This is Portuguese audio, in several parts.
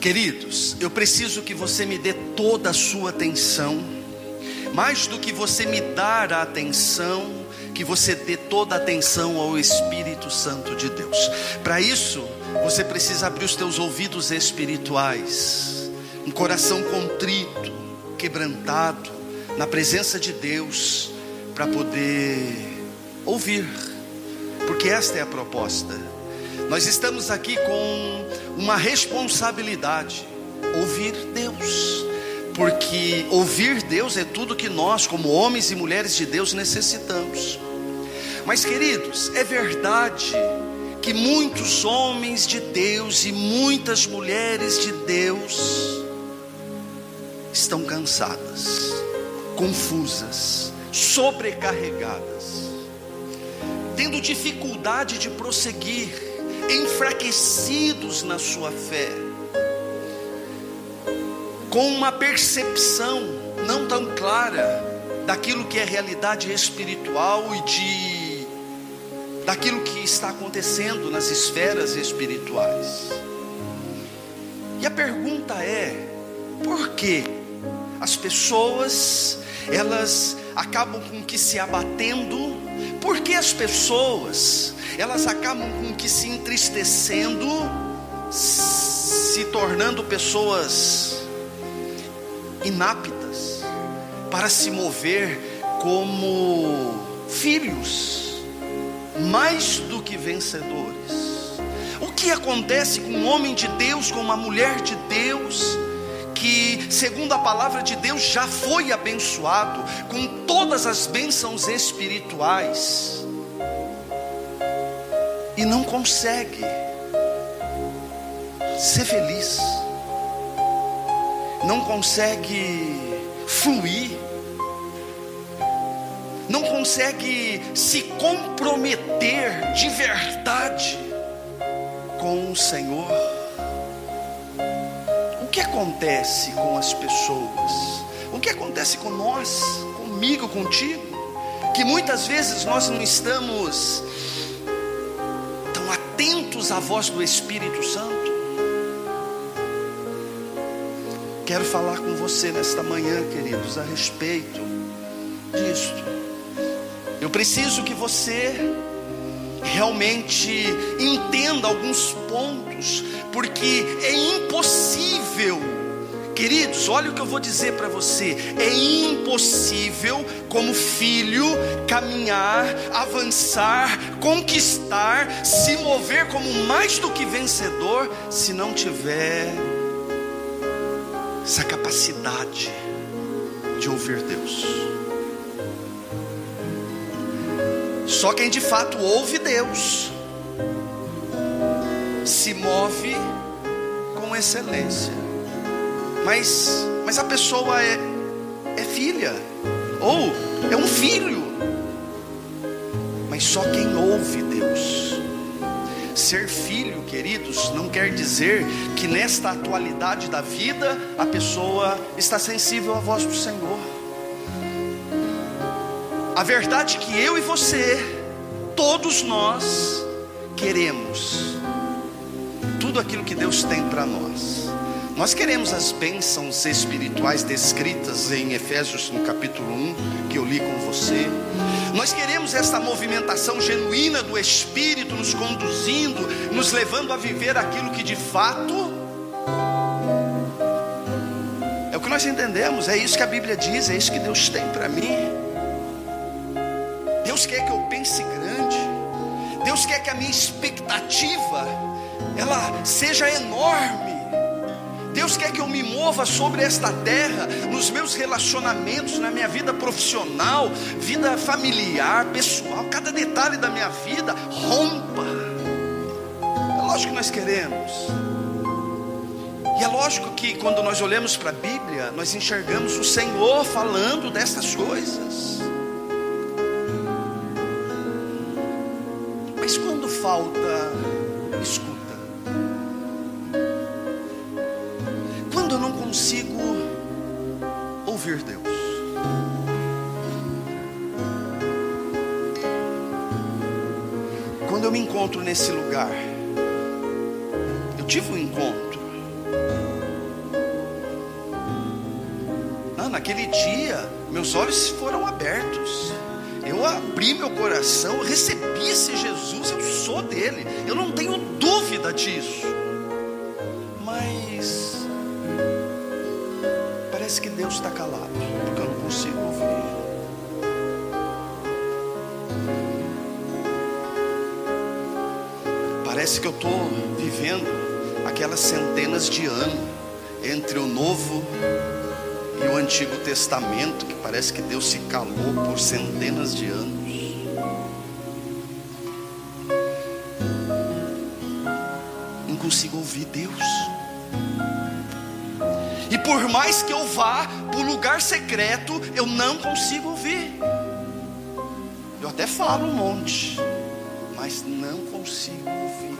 Queridos, eu preciso que você me dê toda a sua atenção, mais do que você me dar a atenção, que você dê toda a atenção ao Espírito Santo de Deus. Para isso, você precisa abrir os teus ouvidos espirituais, um coração contrito, quebrantado, na presença de Deus, para poder ouvir, porque esta é a proposta. Nós estamos aqui com uma responsabilidade: ouvir Deus, porque ouvir Deus é tudo que nós, como homens e mulheres de Deus, necessitamos. Mas, queridos, é verdade que muitos homens de Deus e muitas mulheres de Deus estão cansadas, confusas, sobrecarregadas, tendo dificuldade de prosseguir, enfraquecidos na sua fé, com uma percepção não tão clara daquilo que é realidade espiritual e de daquilo que está acontecendo nas esferas espirituais. E a pergunta é: por que as pessoas elas acabam com que se abatendo? Por que as pessoas elas acabam com que se entristecendo, se tornando pessoas inaptas para se mover como filhos? mais do que vencedores. O que acontece com um homem de Deus, com uma mulher de Deus, que, segundo a palavra de Deus, já foi abençoado com todas as bênçãos espirituais. E não consegue ser feliz, não consegue fluir. Não consegue se comprometer de verdade com o Senhor. Que acontece com as pessoas? O que acontece com nós, comigo, contigo? Que muitas vezes nós não estamos tão atentos à voz do Espírito Santo. Quero falar com você nesta manhã, queridos, a respeito disto. Eu preciso que você realmente entenda alguns pontos, porque é impossível, queridos, olha o que eu vou dizer para você: é impossível, como filho, caminhar, avançar, conquistar, se mover como mais do que vencedor, se não tiver essa capacidade de ouvir Deus. Só quem de fato ouve Deus se move com excelência. Mas, mas a pessoa é, é filha, ou é um filho. Mas só quem ouve Deus. Ser filho, queridos, não quer dizer que nesta atualidade da vida a pessoa está sensível à voz do Senhor. A verdade é que eu e você, todos nós, queremos tudo aquilo que Deus tem para nós. Nós queremos as bênçãos espirituais descritas em Efésios no capítulo 1, que eu li com você. Nós queremos essa movimentação genuína do Espírito nos conduzindo, nos levando a viver aquilo que de fato é o que nós entendemos, é isso que a Bíblia diz, é isso que Deus tem para mim. Deus quer que eu pense grande. Deus quer que a minha expectativa ela seja enorme. Deus quer que eu me mova sobre esta terra, nos meus relacionamentos, na minha vida profissional, vida familiar, pessoal, cada detalhe da minha vida rompa. É lógico que nós queremos. E é lógico que quando nós olhamos para a Bíblia, nós enxergamos o Senhor falando dessas coisas. falta escuta. Quando eu não consigo ouvir Deus. Quando eu me encontro nesse lugar, eu tive um encontro. Ah, naquele dia, meus olhos foram abertos. Eu abri meu coração, recebi esse Jesus, eu sou dele. Eu não tenho dúvida disso. Parece que Deus está calado, porque eu não consigo ouvir. Parece que eu estou vivendo aquelas centenas de anos entre o Novo e o Antigo Testamento, que parece que Deus se calou por centenas de anos. Não consigo ouvir Deus. E por mais que eu vá para o lugar secreto, eu não consigo ouvir. Eu até falo um monte, mas não consigo ouvir.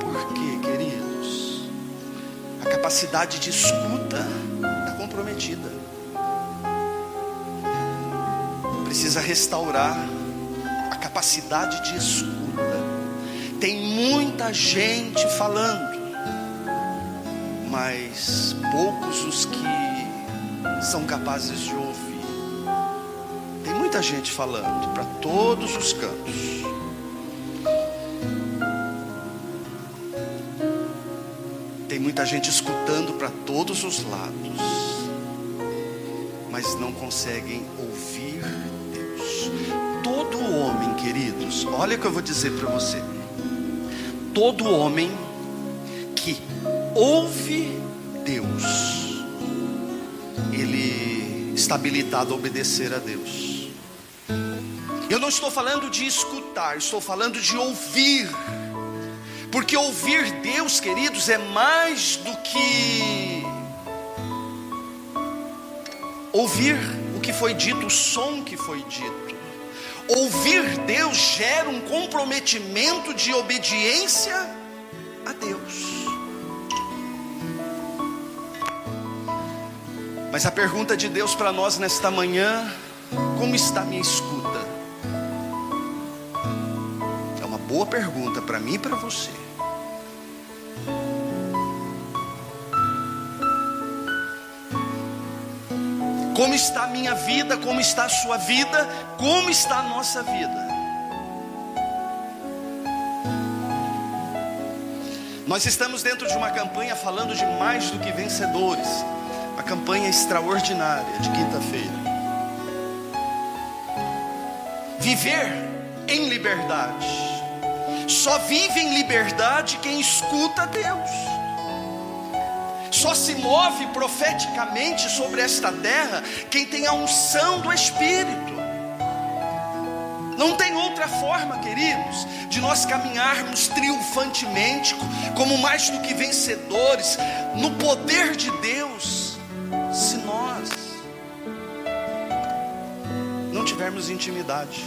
Por quê, queridos? A capacidade de escuta comprometida. Precisa restaurar a capacidade de escuta. Tem muita gente falando, mas poucos os que são capazes de ouvir. Tem muita gente falando para todos os cantos. Tem muita gente escutando para todos os lados mas não conseguem ouvir Deus. Todo homem, queridos, olha o que eu vou dizer para você. Todo homem que ouve Deus, ele está habilitado a obedecer a Deus. Eu não estou falando de escutar, estou falando de ouvir. Porque ouvir Deus, queridos, é mais do que Ouvir o que foi dito, o som que foi dito. Ouvir Deus gera um comprometimento de obediência a Deus. Mas a pergunta de Deus para nós nesta manhã: como está minha escuta? É uma boa pergunta para mim e para você. Como está a minha vida? Como está a sua vida? Como está a nossa vida? Nós estamos dentro de uma campanha falando de mais do que vencedores. Campanha extraordinária de quinta-feira. Viver em liberdade. Só vive em liberdade quem escuta Deus só se move profeticamente sobre esta terra quem tem a unção do Espírito. Não tem outra forma, queridos, de nós caminharmos triunfantemente, como mais do que vencedores, no poder de Deus, tivermos intimidade.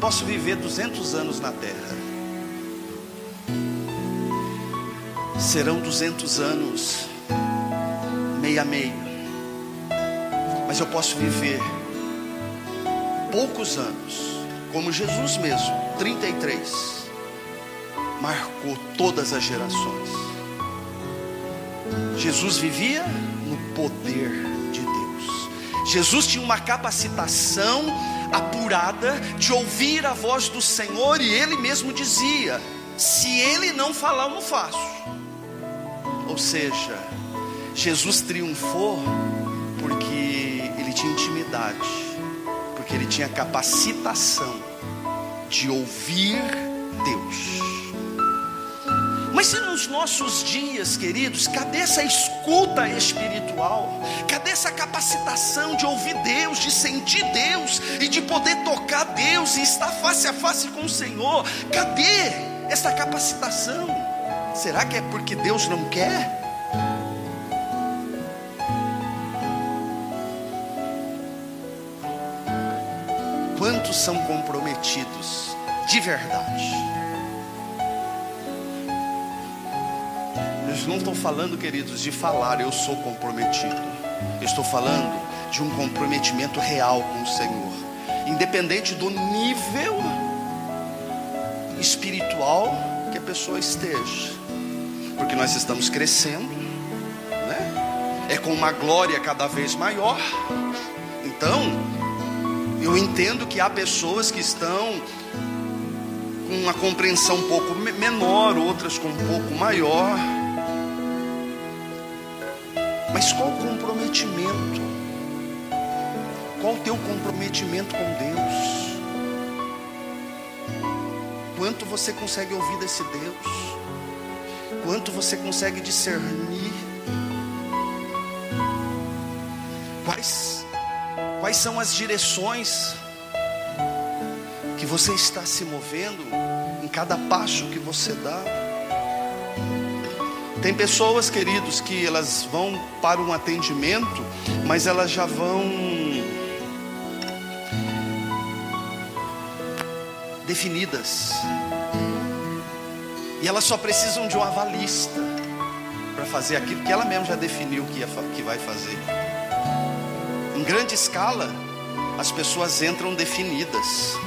Posso viver 200 anos na terra, serão 200 anos, meio a meio, mas eu posso viver poucos anos, como Jesus mesmo, 33, marcou todas as gerações. Jesus vivia no poder. Jesus tinha uma capacitação apurada de ouvir a voz do Senhor e ele mesmo dizia: se ele não falar, eu não faço. Ou seja, Jesus triunfou porque ele tinha intimidade, porque ele tinha capacitação de ouvir Deus. Mas se nos nossos dias, queridos, cadê essa escuta espiritual? Cadê essa capacitação de ouvir Deus, de sentir Deus e de poder tocar Deus e estar face a face com o Senhor? Cadê essa capacitação? Será que é porque Deus não quer? Quantos são comprometidos de verdade? Não estou falando, queridos, de falar eu sou comprometido. Eu estou falando de um comprometimento real com o Senhor, independente do nível espiritual que a pessoa esteja porque nós estamos crescendo, né? é com uma glória cada vez maior. Então, eu entendo que há pessoas que estão com uma compreensão um pouco menor, outras com um pouco maior. Mas qual o comprometimento? Qual o teu comprometimento com Deus? Quanto você consegue ouvir desse Deus? Quanto você consegue discernir? Quais, quais são as direções que você está se movendo em cada passo que você dá? Tem pessoas, queridos, que elas vão para um atendimento, mas elas já vão definidas. E elas só precisam de um avalista para fazer aquilo que ela mesma já definiu que, ia, que vai fazer. Em grande escala, as pessoas entram definidas.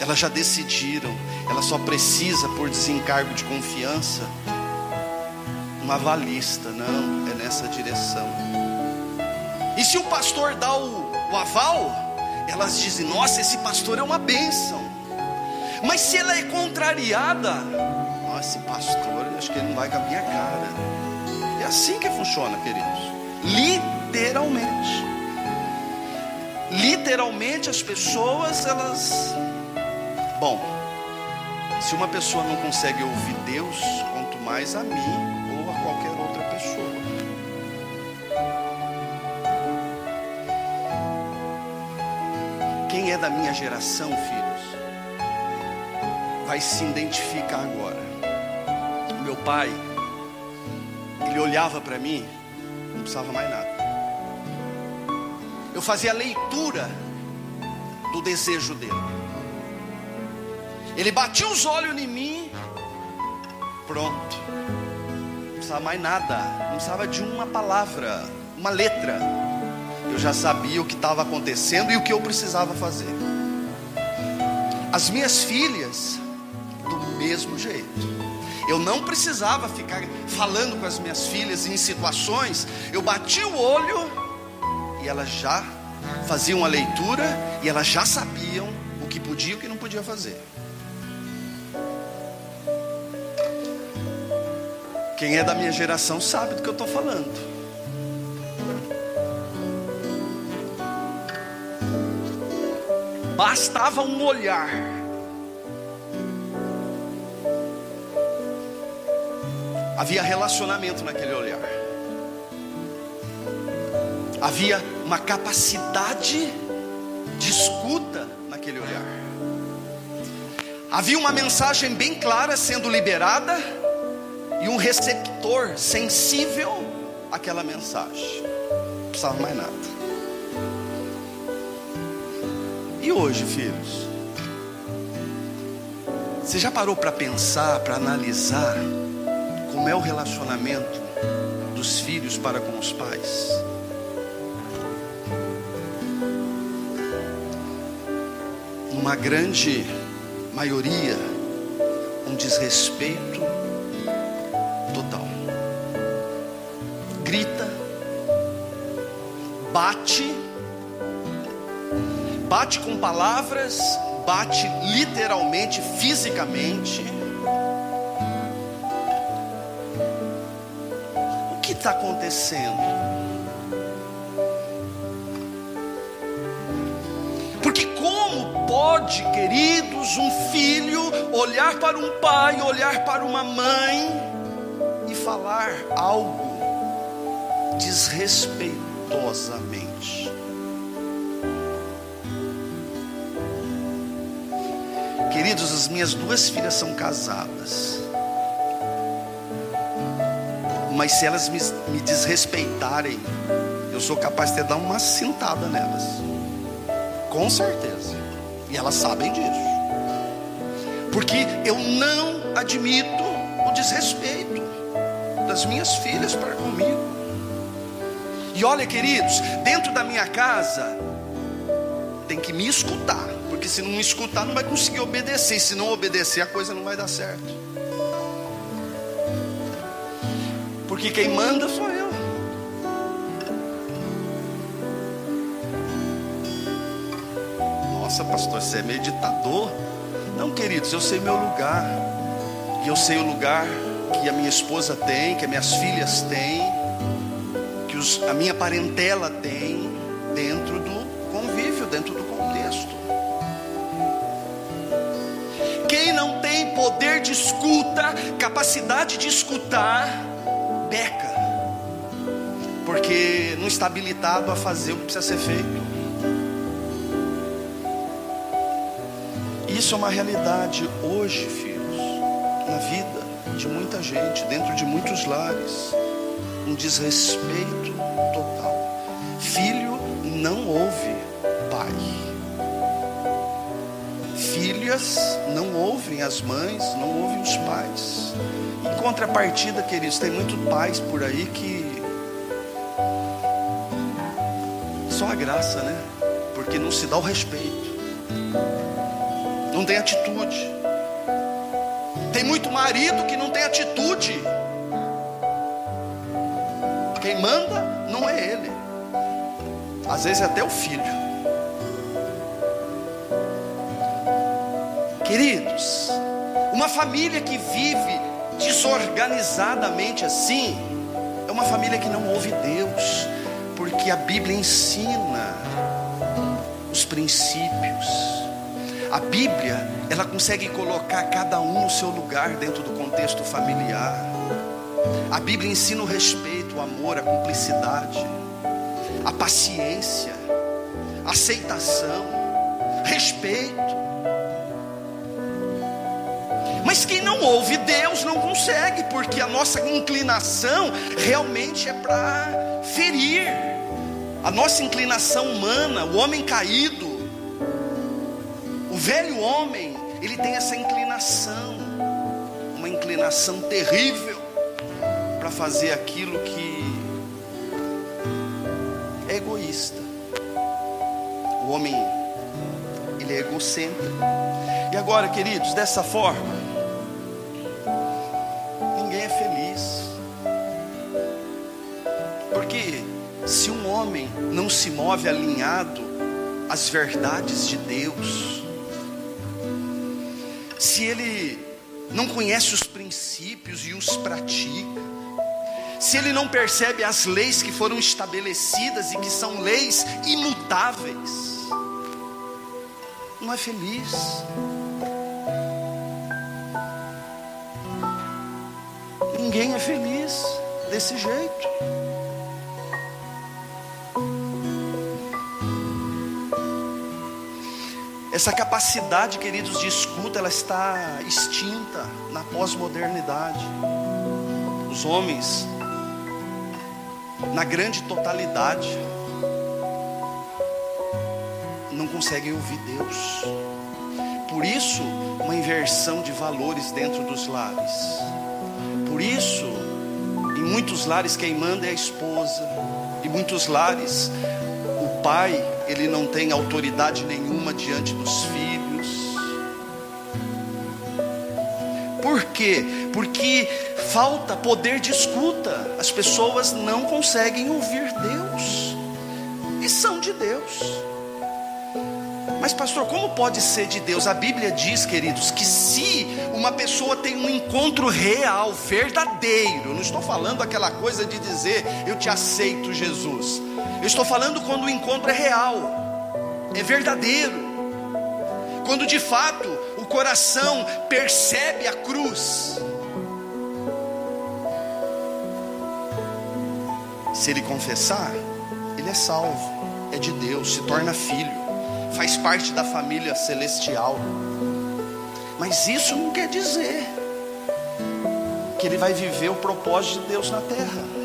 Elas já decidiram, ela só precisa, por desencargo de confiança, um avalista. Não, é nessa direção. E se o pastor dá o, o aval, elas dizem: Nossa, esse pastor é uma bênção. Mas se ela é contrariada, esse pastor, acho que ele não vai com a minha cara. É assim que funciona, queridos. Literalmente. Literalmente as pessoas, elas. Bom, se uma pessoa não consegue ouvir Deus, quanto mais a mim ou a qualquer outra pessoa. Quem é da minha geração, filhos, vai se identificar agora. Meu pai, ele olhava para mim, não precisava mais nada. Eu fazia a leitura do desejo dele. Ele batia os olhos em mim, pronto. Não precisava mais nada, não precisava de uma palavra, uma letra. Eu já sabia o que estava acontecendo e o que eu precisava fazer. As minhas filhas, do mesmo jeito. Eu não precisava ficar falando com as minhas filhas em situações. Eu bati o olho e elas já faziam a leitura e elas já sabiam o que podia e o que não podia fazer. Quem é da minha geração sabe do que eu estou falando. Bastava um olhar Havia relacionamento naquele olhar. Havia uma capacidade de escuta naquele olhar. Havia uma mensagem bem clara sendo liberada e um receptor sensível àquela mensagem. Não precisava mais nada. E hoje, filhos? Você já parou para pensar, para analisar? como é o relacionamento dos filhos para com os pais. Uma grande maioria, um desrespeito total. Grita, bate, bate com palavras, bate literalmente, fisicamente está acontecendo? Porque como pode, queridos, um filho olhar para um pai, olhar para uma mãe falar algo desrespeitosamente? Queridos, as minhas duas filhas são casadas. Mas se elas me, me desrespeitarem, eu sou capaz de dar uma cintada nelas, com certeza, e elas sabem disso, porque eu não admito o desrespeito das minhas filhas para comigo. E olha, queridos, dentro da minha casa tem que me escutar, porque se não me escutar, não vai conseguir obedecer. E se não obedecer, a coisa não vai dar certo. porque quem manda sou eu. Nossa, pastor, você é meditador. Não, queridos, eu sei meu lugar. E eu sei o lugar que a minha esposa tem, que as minhas filhas têm, que os, a minha parentela tem dentro do convívio, dentro do contexto. Quem não tem poder de escuta, capacidade de escutar, peca, porque não está habilitado a fazer o que precisa ser feito. Isso é uma realidade hoje, filhos, na vida de muita gente, dentro de muitos lares. Um desrespeito total. Filho não ouve pai. Filhas não ouvem as mães, não ouvem os pais. Em contrapartida, queridos, tem muitos pais por aí que só a graça, né? Porque não se dá o respeito não tem atitude. Tem muito marido que não tem atitude. Quem manda não é ele, às vezes é até o filho. Queridos, uma família que vive desorganizadamente assim, é uma família que não ouve Deus, porque a Bíblia ensina os princípios a Bíblia, ela consegue colocar cada um no seu lugar dentro do contexto familiar. A Bíblia ensina o respeito, o amor, a cumplicidade, a paciência, a aceitação, respeito. Mas quem não ouve Deus não consegue, porque a nossa inclinação realmente é para ferir. A nossa inclinação humana, o homem caído, velho homem, ele tem essa inclinação, uma inclinação terrível para fazer aquilo que é egoísta. O homem, ele é egocêntrico. E agora, queridos, dessa forma, ninguém é feliz. Porque se um homem não se move alinhado às verdades de Deus, se ele não conhece os princípios e os pratica, se ele não percebe as leis que foram estabelecidas e que são leis imutáveis, não é feliz. Ninguém é feliz desse jeito. Essa capacidade, queridos, de escuta, ela está extinta na pós-modernidade. Os homens, na grande totalidade, não conseguem ouvir Deus. Por isso, uma inversão de valores dentro dos lares. Por isso, em muitos lares quem manda é a esposa. Em muitos lares, o pai ele não tem autoridade nenhuma diante dos filhos. Por quê? Porque falta poder de escuta. As pessoas não conseguem ouvir Deus. E são de Deus. Mas, pastor, como pode ser de Deus? A Bíblia diz, queridos, que se uma pessoa tem um encontro real, verdadeiro, não estou falando aquela coisa de dizer eu te aceito, Jesus. Eu estou falando quando o encontro é real, é verdadeiro. Quando de fato o coração percebe a cruz. Se ele confessar, ele é salvo, é de Deus, se torna filho, faz parte da família celestial. Mas isso não quer dizer que ele vai viver o propósito de Deus na terra.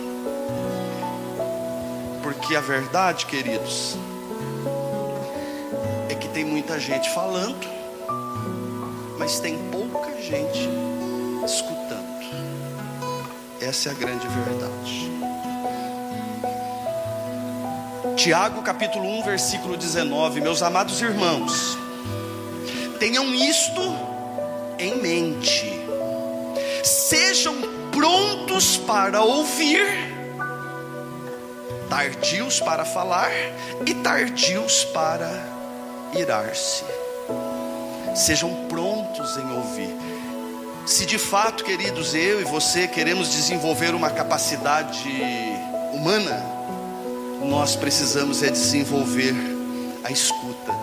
Porque a verdade, queridos, é que tem muita gente falando, mas tem pouca gente escutando. Essa é a grande verdade. Tiago capítulo 1, versículo 19: Meus amados irmãos, tenham isto em mente, sejam prontos para ouvir, tardios para falar e tardios para irar-se. Sejam prontos em ouvir. Se de fato, queridos, eu e você queremos desenvolver uma capacidade humana, nós precisamos é desenvolver a escuta.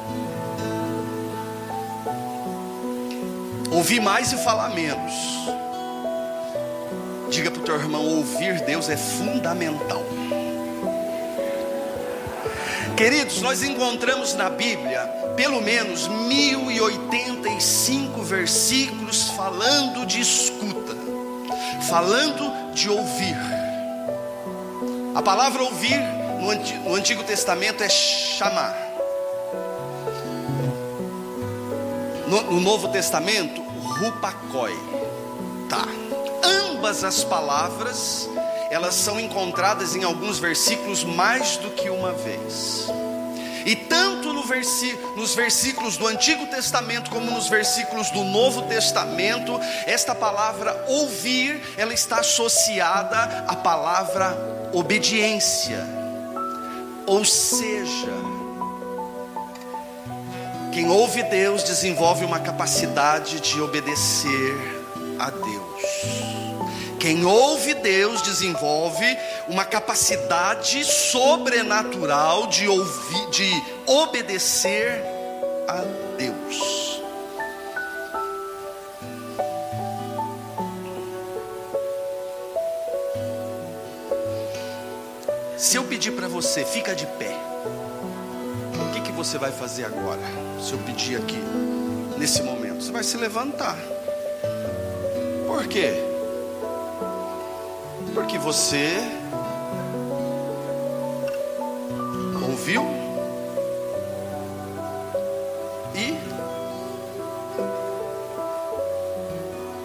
Ouvir mais e falar menos. Diga para o teu irmão: ouvir Deus é fundamental. Queridos, nós encontramos na Bíblia pelo menos 1085 versículos falando de escuta, falando de ouvir. A palavra ouvir no Antigo Testamento é chamar. No, no Novo Testamento, rupacói. Tá. Ambas as palavras, elas são encontradas em alguns versículos mais do que uma vez. E tanto no versi nos versículos do Antigo Testamento como nos versículos do Novo Testamento, esta palavra ouvir, ela está associada à palavra obediência. Ou seja, quem ouve Deus desenvolve uma capacidade de obedecer a Deus. Quem ouve Deus desenvolve uma capacidade sobrenatural de ouvir, de obedecer a Deus. Se eu pedir para você, fica de pé. O que, que você vai fazer agora? Se eu pedir aqui, nesse momento, você vai se levantar. Por quê? Porque você ouviu e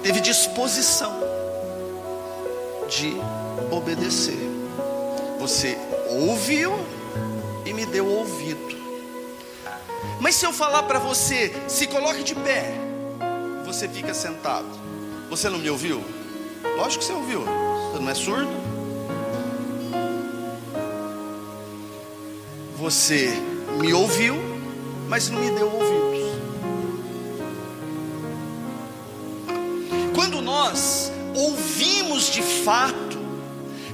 teve disposição de obedecer. Você ouviu e me deu ouvido. Mas se eu falar para você, se coloque de pé, você fica sentado. Você não me ouviu? Lógico que você ouviu. Não é surdo? Você me ouviu, mas não me deu ouvidos. Quando nós ouvimos de fato,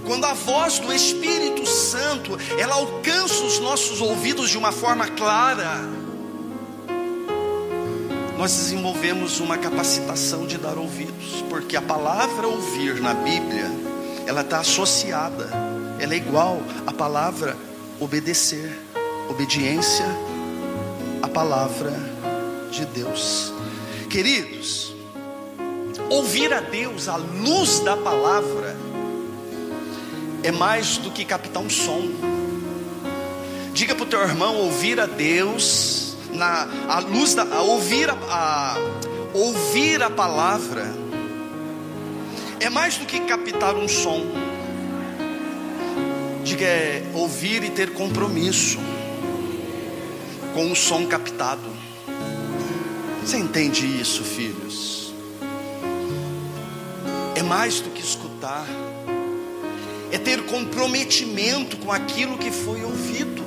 quando a voz do Espírito Santo, ela alcança os nossos ouvidos de uma forma clara, nós desenvolvemos uma capacitação de dar ouvidos, porque a palavra ouvir na Bíblia ela está associada, ela é igual à palavra obedecer, obediência à palavra de Deus. Queridos, ouvir a Deus à luz da palavra é mais do que captar um som. Diga para o teu irmão ouvir a Deus na a luz da a ouvir a, a ouvir a palavra é mais do que captar um som. Diga é ouvir e ter compromisso com o som captado. Você entende isso, filhos? É mais do que escutar, é ter comprometimento com aquilo que foi ouvido.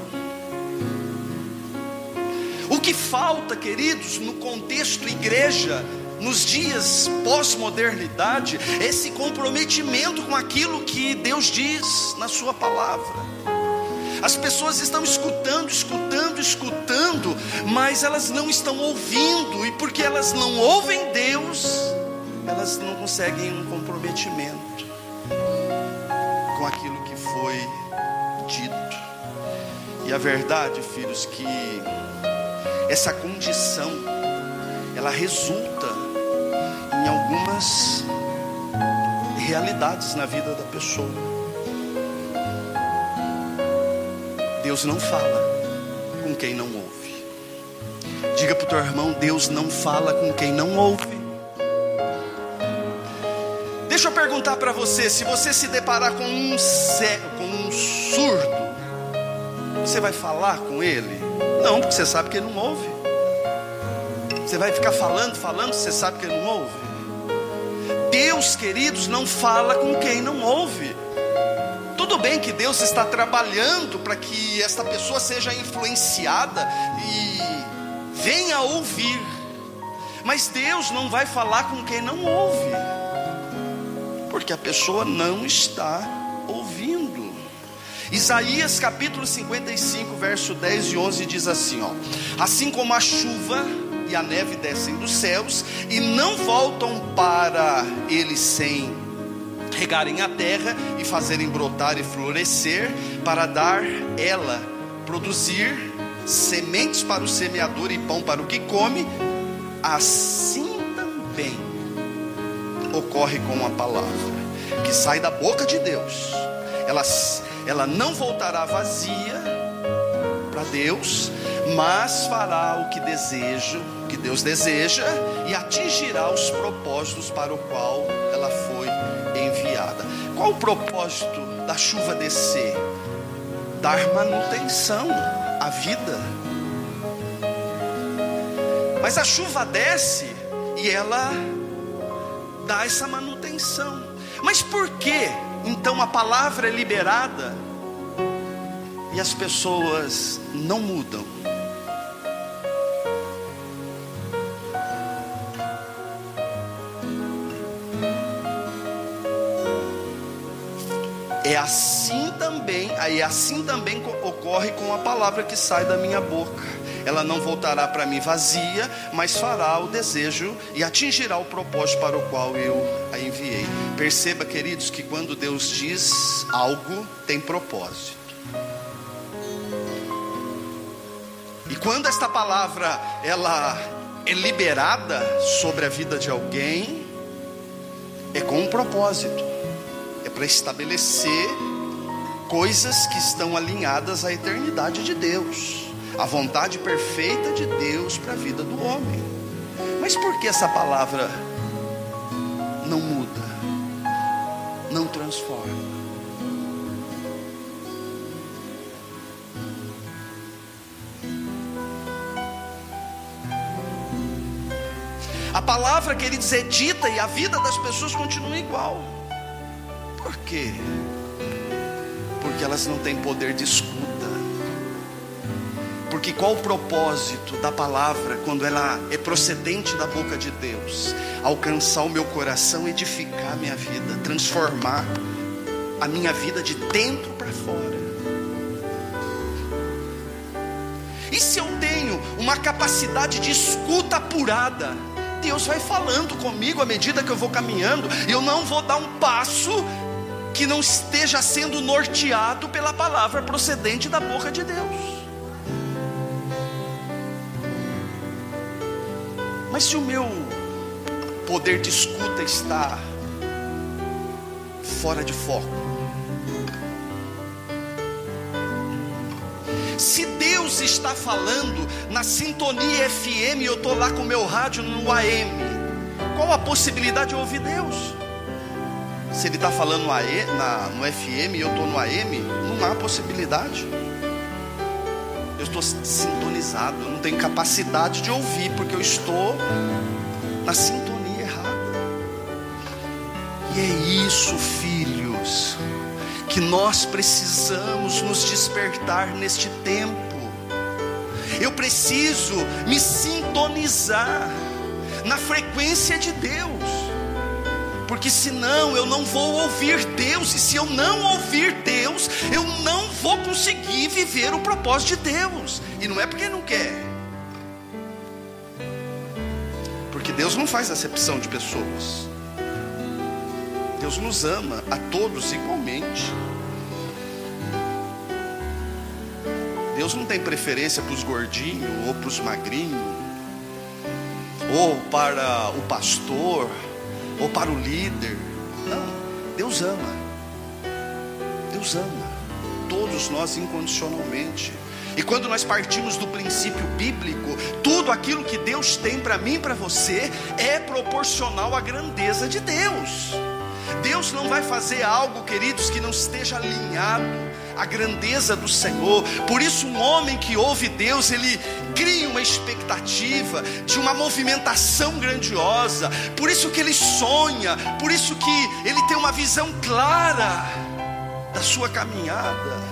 O que falta, queridos, no contexto igreja, nos dias pós-modernidade, esse comprometimento com aquilo que Deus diz na Sua palavra. As pessoas estão escutando, escutando, escutando, mas elas não estão ouvindo, e porque elas não ouvem Deus, elas não conseguem um comprometimento com aquilo que foi dito. E a verdade, filhos, que essa condição ela resulta em algumas realidades na vida da pessoa. Deus não fala com quem não ouve. Diga para o teu irmão: Deus não fala com quem não ouve. Deixa eu perguntar para você: se você se deparar com um, cego, com um surdo, você vai falar com ele? Não, porque você sabe que ele não ouve. Você vai ficar falando, falando, você sabe que ele não ouve. Deus, queridos, não fala com quem não ouve. Tudo bem que Deus está trabalhando para que esta pessoa seja influenciada e venha ouvir, mas Deus não vai falar com quem não ouve, porque a pessoa não está ouvindo. Isaías capítulo 55, verso 10 e 11 diz assim: ó, assim como a chuva e a neve descem dos céus e não voltam para ele sem regarem a terra e fazerem brotar e florescer, para dar ela produzir sementes para o semeador e pão para o que come, assim também ocorre com a palavra que sai da boca de Deus. Ela, ela não voltará vazia para Deus, mas fará o que desejo, que Deus deseja e atingirá os propósitos para o qual ela foi enviada. Qual o propósito da chuva descer? Dar manutenção à vida. Mas a chuva desce e ela dá essa manutenção. Mas por que então a palavra é liberada e as pessoas não mudam? É assim também, aí assim também ocorre com a palavra que sai da minha boca. Ela não voltará para mim vazia, mas fará o desejo e atingirá o propósito para o qual eu a enviei. Perceba, queridos, que quando Deus diz algo, tem propósito. E quando esta palavra ela é liberada sobre a vida de alguém, é com um propósito para estabelecer coisas que estão alinhadas à eternidade de Deus, à vontade perfeita de Deus para a vida do homem. Mas por que essa palavra não muda, não transforma? A palavra, queridos, é dita e a vida das pessoas continua igual. Por quê? Porque elas não têm poder de escuta. Porque qual o propósito da palavra quando ela é procedente da boca de Deus? Alcançar o meu coração, edificar a minha vida, transformar a minha vida de dentro para fora. E se eu tenho uma capacidade de escuta apurada, Deus vai falando comigo à medida que eu vou caminhando, e eu não vou dar um passo que não esteja sendo norteado pela palavra procedente da boca de Deus. Mas se o meu poder de escuta está fora de foco, se Deus está falando na sintonia FM, eu estou lá com o meu rádio no AM, qual a possibilidade de ouvir Deus? Se ele está falando no FM e eu estou no AM, não há possibilidade. Eu estou sintonizado, eu não tenho capacidade de ouvir, porque eu estou na sintonia errada. E é isso, filhos, que nós precisamos nos despertar neste tempo. Eu preciso me sintonizar na frequência de Deus porque senão eu não vou ouvir Deus, e se eu não ouvir Deus, eu não vou conseguir viver o propósito de Deus, e não é porque não quer, porque Deus não faz acepção de pessoas, Deus nos ama a todos igualmente. Deus não tem preferência para os gordinhos ou para os magrinhos, ou para o pastor, ou para o líder. Não, Deus ama. Deus ama todos nós incondicionalmente. E quando nós partimos do princípio bíblico, tudo aquilo que Deus tem para mim e para você é proporcional à grandeza de Deus. Deus não vai fazer algo, queridos, que não esteja alinhado à grandeza do Senhor. Por isso, um homem que ouve Deus, ele cria uma expectativa de uma movimentação grandiosa. Por isso que ele sonha, por isso que ele tem uma visão clara da sua caminhada.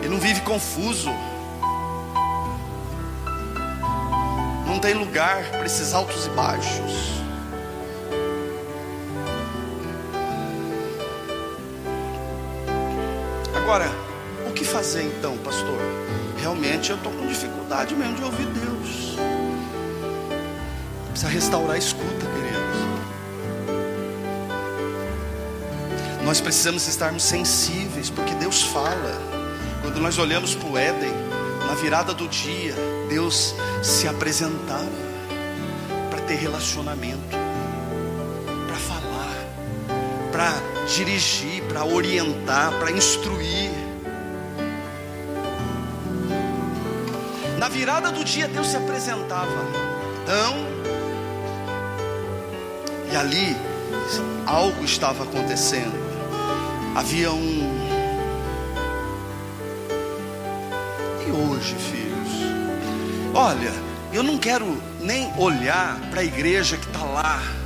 Ele não vive confuso. Não tem lugar para esses altos e baixos. Agora, o que fazer então, pastor? Realmente eu estou com dificuldade mesmo de ouvir Deus. Precisa restaurar a escuta, queridos. Nós precisamos estarmos sensíveis, porque Deus fala. Quando nós olhamos para o Éden, na virada do dia, Deus se apresentava para ter relacionamento, para falar, para dirigir, para orientar, para instruir. Na virada do dia, Deus se apresentava. Então, e ali algo estava acontecendo. Havia um. E hoje, filhos? Olha, eu não quero nem olhar para a igreja que está lá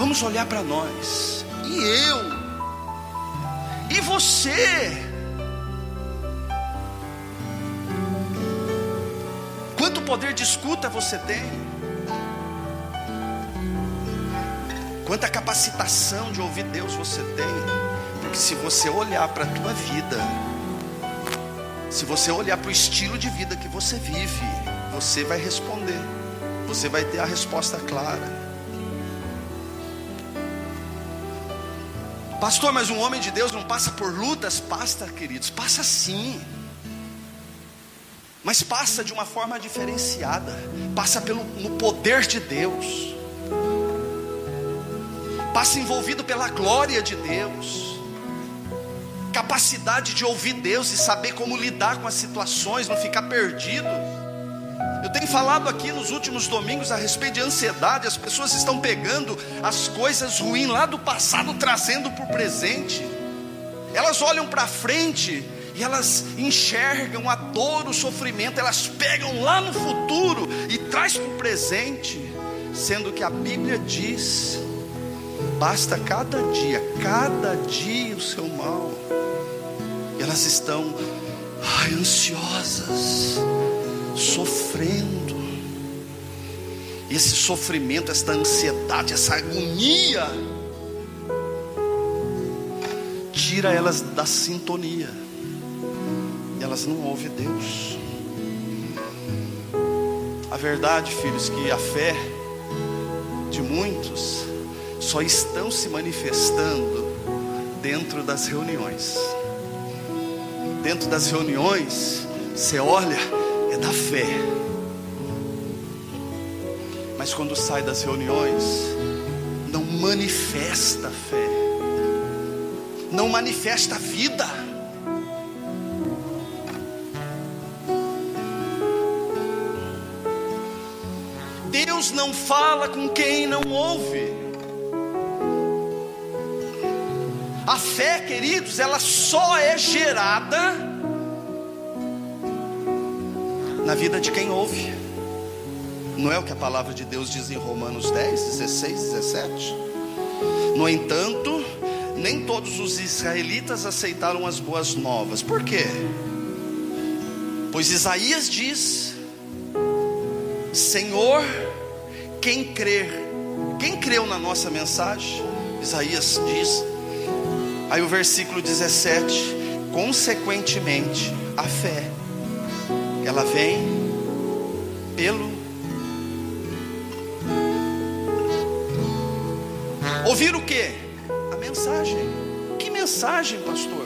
Vamos olhar para nós. E eu? E você? Quanto poder de escuta você tem? Quanta capacitação de ouvir Deus você tem? Porque se você olhar para a tua vida, se você olhar para o estilo de vida que você vive, você vai responder. Você vai ter a resposta clara. Pastor, mas um homem de Deus não passa por lutas? Passa, queridos, passa sim. Mas passa de uma forma diferenciada, passa pelo, no poder de Deus, passa envolvido pela glória de Deus, capacidade de ouvir Deus e saber como lidar com as situações, não ficar perdido. Tenho falado aqui nos últimos domingos a respeito de ansiedade. As pessoas estão pegando as coisas ruins lá do passado, trazendo para o presente. Elas olham para frente e elas enxergam a dor, o sofrimento. Elas pegam lá no futuro e traz para o presente, sendo que a Bíblia diz: basta cada dia, cada dia o seu mal. Elas estão ai, ansiosas sofrendo. Esse sofrimento, essa ansiedade, essa agonia, tira elas da sintonia. Elas não ouvem Deus. A verdade, filhos, que a fé de muitos só estão se manifestando dentro das reuniões. Dentro das reuniões, você olha, da fé. Mas quando sai das reuniões, não manifesta fé, não manifesta vida. Deus não fala com quem não ouve. A fé, queridos, ela só é gerada na vida de quem ouve. Não é o que a palavra de Deus diz em Romanos 10, 16, 17? No entanto, nem todos os israelitas aceitaram as boas novas. Por quê? Pois Isaías diz: Senhor, quem crer, quem creu na nossa mensagem? Isaías diz. Aí o versículo 17: Consequentemente, a fé ela vem pelo ouvir o que? A mensagem. Que mensagem, pastor?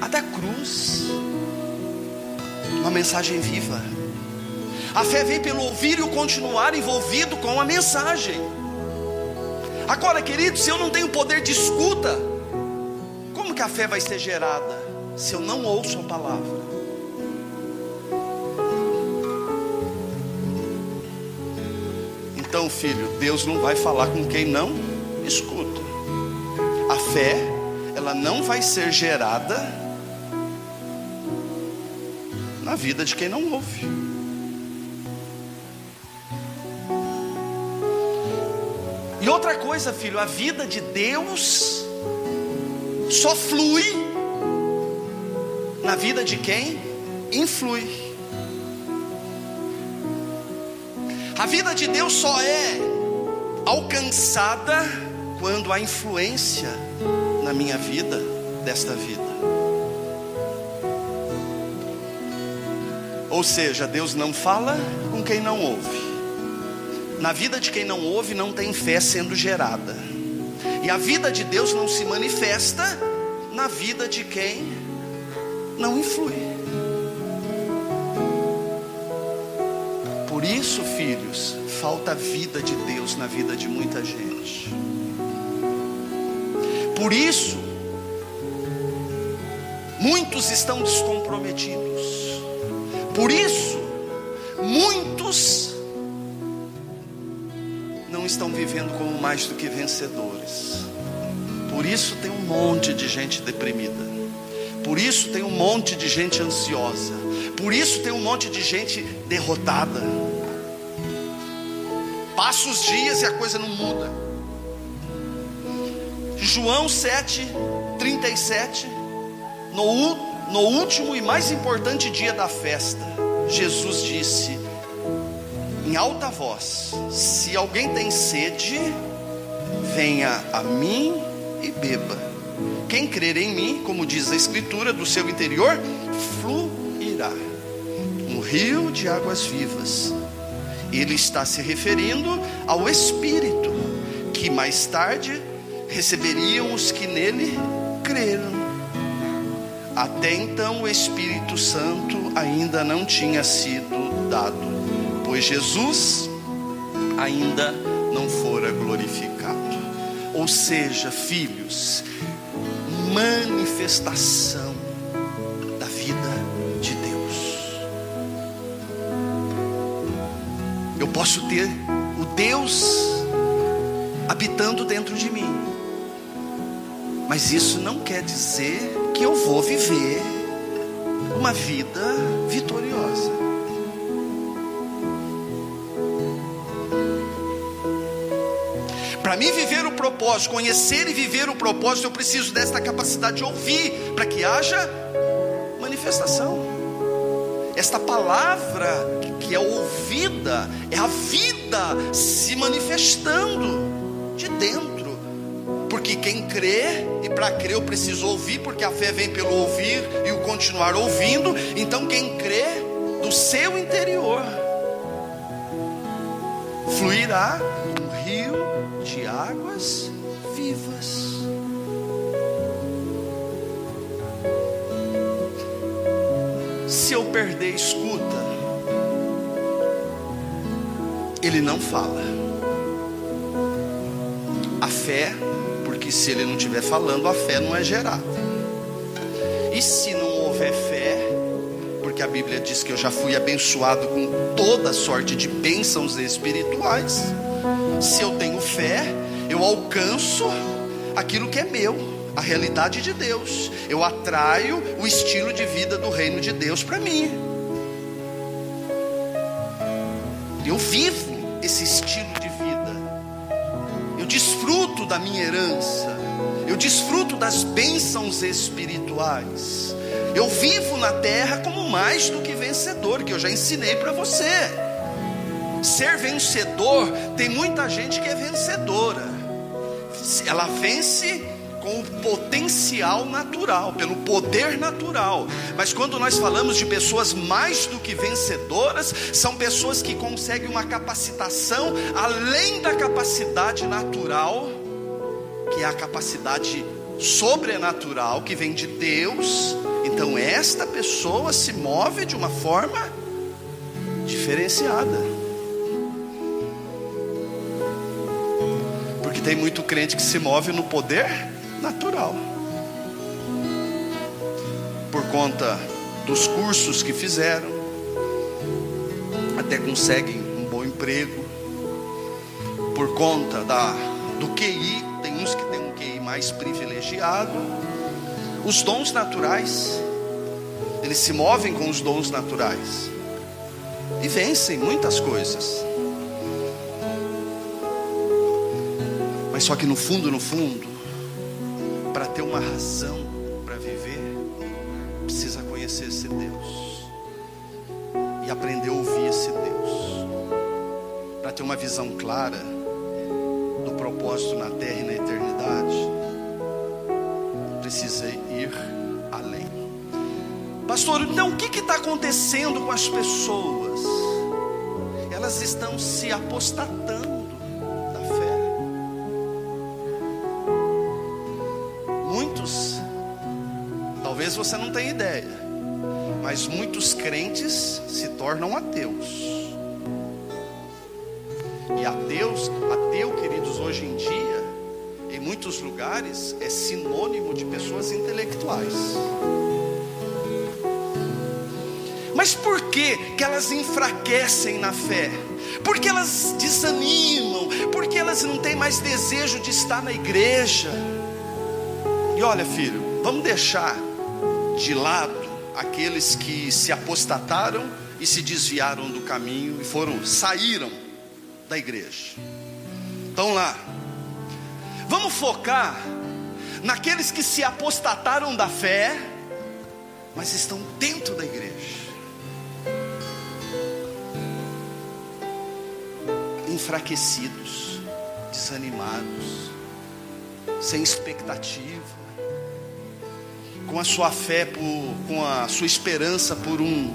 A da cruz. Uma mensagem viva. A fé vem pelo ouvir e o continuar envolvido com a mensagem. Agora, querido, se eu não tenho poder de escuta, como que a fé vai ser gerada se eu não ouço a palavra? Filho, Deus não vai falar com quem não escuta. A fé, ela não vai ser gerada na vida de quem não ouve. E outra coisa, filho, a vida de Deus só flui na vida de quem influi. A vida de Deus só é alcançada quando há influência na minha vida desta vida. Ou seja, Deus não fala com quem não ouve. Na vida de quem não ouve, não tem fé sendo gerada. E a vida de Deus não se manifesta na vida de quem não influi. Isso, filhos, falta a vida de Deus na vida de muita gente. Por isso, muitos estão descomprometidos. Por isso, muitos não estão vivendo como mais do que vencedores. Por isso tem um monte de gente deprimida. Por isso tem um monte de gente ansiosa. Por isso tem um monte de gente derrotada. Passa os dias e a coisa não muda. João 7, 37. No, no último e mais importante dia da festa, Jesus disse, em alta voz: Se alguém tem sede, venha a mim e beba. Quem crer em mim, como diz a Escritura, do seu interior fluirá um rio de águas vivas. Ele está se referindo ao Espírito, que mais tarde receberiam os que nele creram. Até então o Espírito Santo ainda não tinha sido dado, pois Jesus ainda não fora glorificado. Ou seja, filhos, manifestação posso ter o Deus habitando dentro de mim, mas isso não quer dizer que eu vou viver uma vida vitoriosa. Para mim viver o propósito, conhecer e viver o propósito, eu preciso desta capacidade de ouvir para que haja manifestação. Esta palavra que é ouvida, é a vida se manifestando de dentro. Porque quem crê, e para crer eu preciso ouvir, porque a fé vem pelo ouvir e o continuar ouvindo. Então quem crê, do seu interior, fluirá um rio de águas vivas. Se eu perder escuta, ele não fala. A fé, porque se ele não estiver falando, a fé não é gerada. E se não houver fé, porque a Bíblia diz que eu já fui abençoado com toda sorte de bênçãos espirituais. Se eu tenho fé, eu alcanço aquilo que é meu, a realidade de Deus. Eu atraio o estilo de vida do reino de Deus para mim. Eu vivo herança. Eu desfruto das bênçãos espirituais. Eu vivo na terra como mais do que vencedor, que eu já ensinei para você. Ser vencedor, tem muita gente que é vencedora. Ela vence com o potencial natural, pelo poder natural. Mas quando nós falamos de pessoas mais do que vencedoras, são pessoas que conseguem uma capacitação além da capacidade natural, que é a capacidade sobrenatural que vem de Deus. Então esta pessoa se move de uma forma diferenciada. Porque tem muito crente que se move no poder natural. Por conta dos cursos que fizeram, até conseguem um bom emprego, por conta da, do QI, uns que têm um QI mais privilegiado, os dons naturais, eles se movem com os dons naturais e vencem muitas coisas. Mas só que no fundo, no fundo, para ter uma razão para viver, precisa conhecer esse Deus e aprender a ouvir esse Deus, para ter uma visão clara propósito na terra e na eternidade. Precisa ir além, pastor. Então, o que está acontecendo com as pessoas? Elas estão se apostatando Talvez você não tenha ideia, mas muitos crentes se tornam ateus. E ateus, hoje em dia, em muitos lugares, é sinônimo de pessoas intelectuais. Mas por que, que elas enfraquecem na fé? Porque elas desanimam, porque elas não têm mais desejo de estar na igreja. E olha, filho, vamos deixar de lado aqueles que se apostataram e se desviaram do caminho e foram saíram da igreja. Então lá. Vamos focar naqueles que se apostataram da fé, mas estão dentro da igreja. Enfraquecidos, desanimados, sem expectativa com a sua fé, por, com a sua esperança por um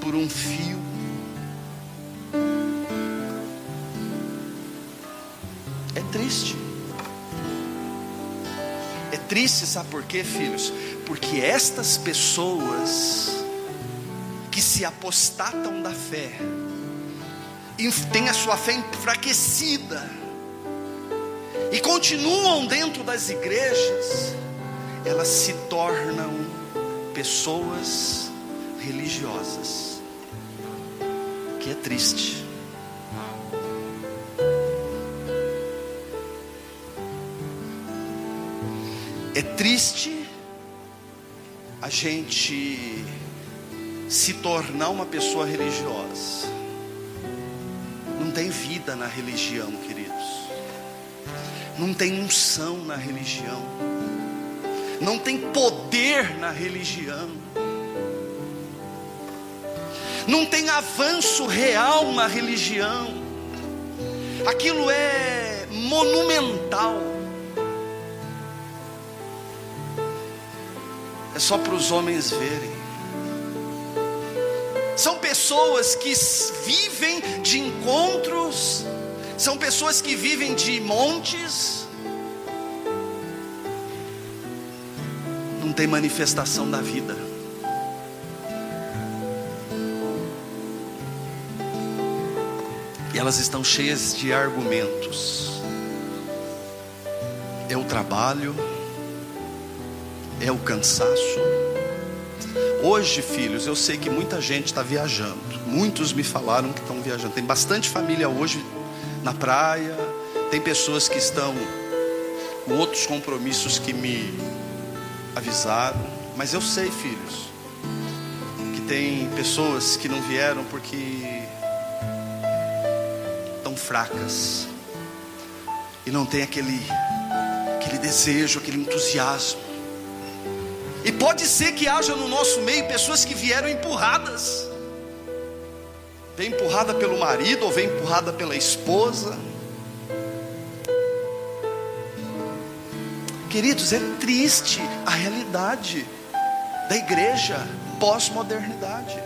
por um fio. Triste. É triste, sabe por quê, filhos? Porque estas pessoas que se apostatam da fé, têm a sua fé enfraquecida, e continuam dentro das igrejas, elas se tornam pessoas religiosas, que é triste. É triste a gente se tornar uma pessoa religiosa. Não tem vida na religião, queridos. Não tem unção na religião não tem poder na religião, não tem avanço real na religião, aquilo é monumental, é só para os homens verem. São pessoas que vivem de encontros, são pessoas que vivem de montes, tem manifestação da vida. E elas estão cheias de argumentos. É o trabalho, é o cansaço. Hoje, filhos, eu sei que muita gente está viajando. Muitos me falaram que estão viajando. Tem bastante família hoje na praia. Tem pessoas que estão com outros compromissos que me avisaram, mas eu sei, filhos, que tem pessoas que não vieram porque estão fracas e não tem aquele aquele desejo, aquele entusiasmo. E pode ser que haja no nosso meio pessoas que vieram empurradas. Vem empurrada pelo marido ou vem empurrada pela esposa Queridos, é triste a realidade da igreja pós-modernidade.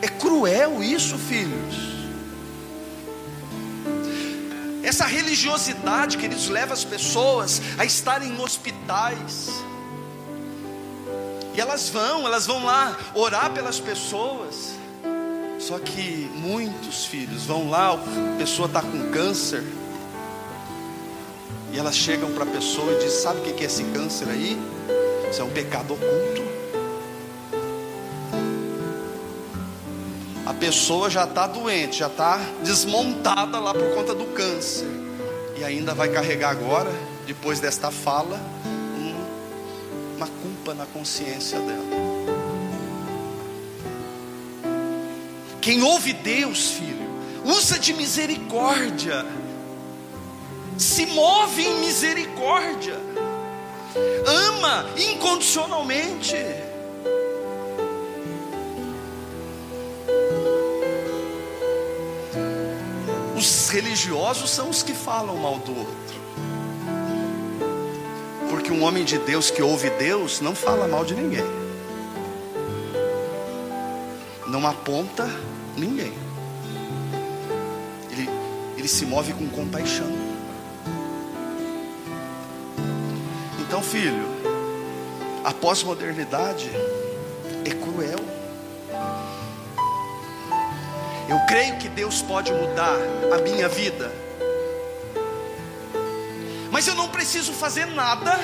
É cruel isso, filhos. Essa religiosidade, queridos, leva as pessoas a estarem em hospitais. E elas vão, elas vão lá orar pelas pessoas. Só que muitos filhos vão lá, a pessoa está com câncer e elas chegam para a pessoa e dizem: Sabe o que é esse câncer aí? Isso é um pecado oculto. A pessoa já está doente, já está desmontada lá por conta do câncer, e ainda vai carregar agora, depois desta fala, culpa na consciência dela. Quem ouve Deus, filho, usa de misericórdia, se move em misericórdia, ama incondicionalmente. Os religiosos são os que falam mal do outro. Porque um homem de Deus que ouve Deus não fala mal de ninguém. Não aponta ninguém. Ele, ele se move com compaixão. Então, filho, a pós-modernidade é cruel. Eu creio que Deus pode mudar a minha vida. Mas eu não preciso fazer nada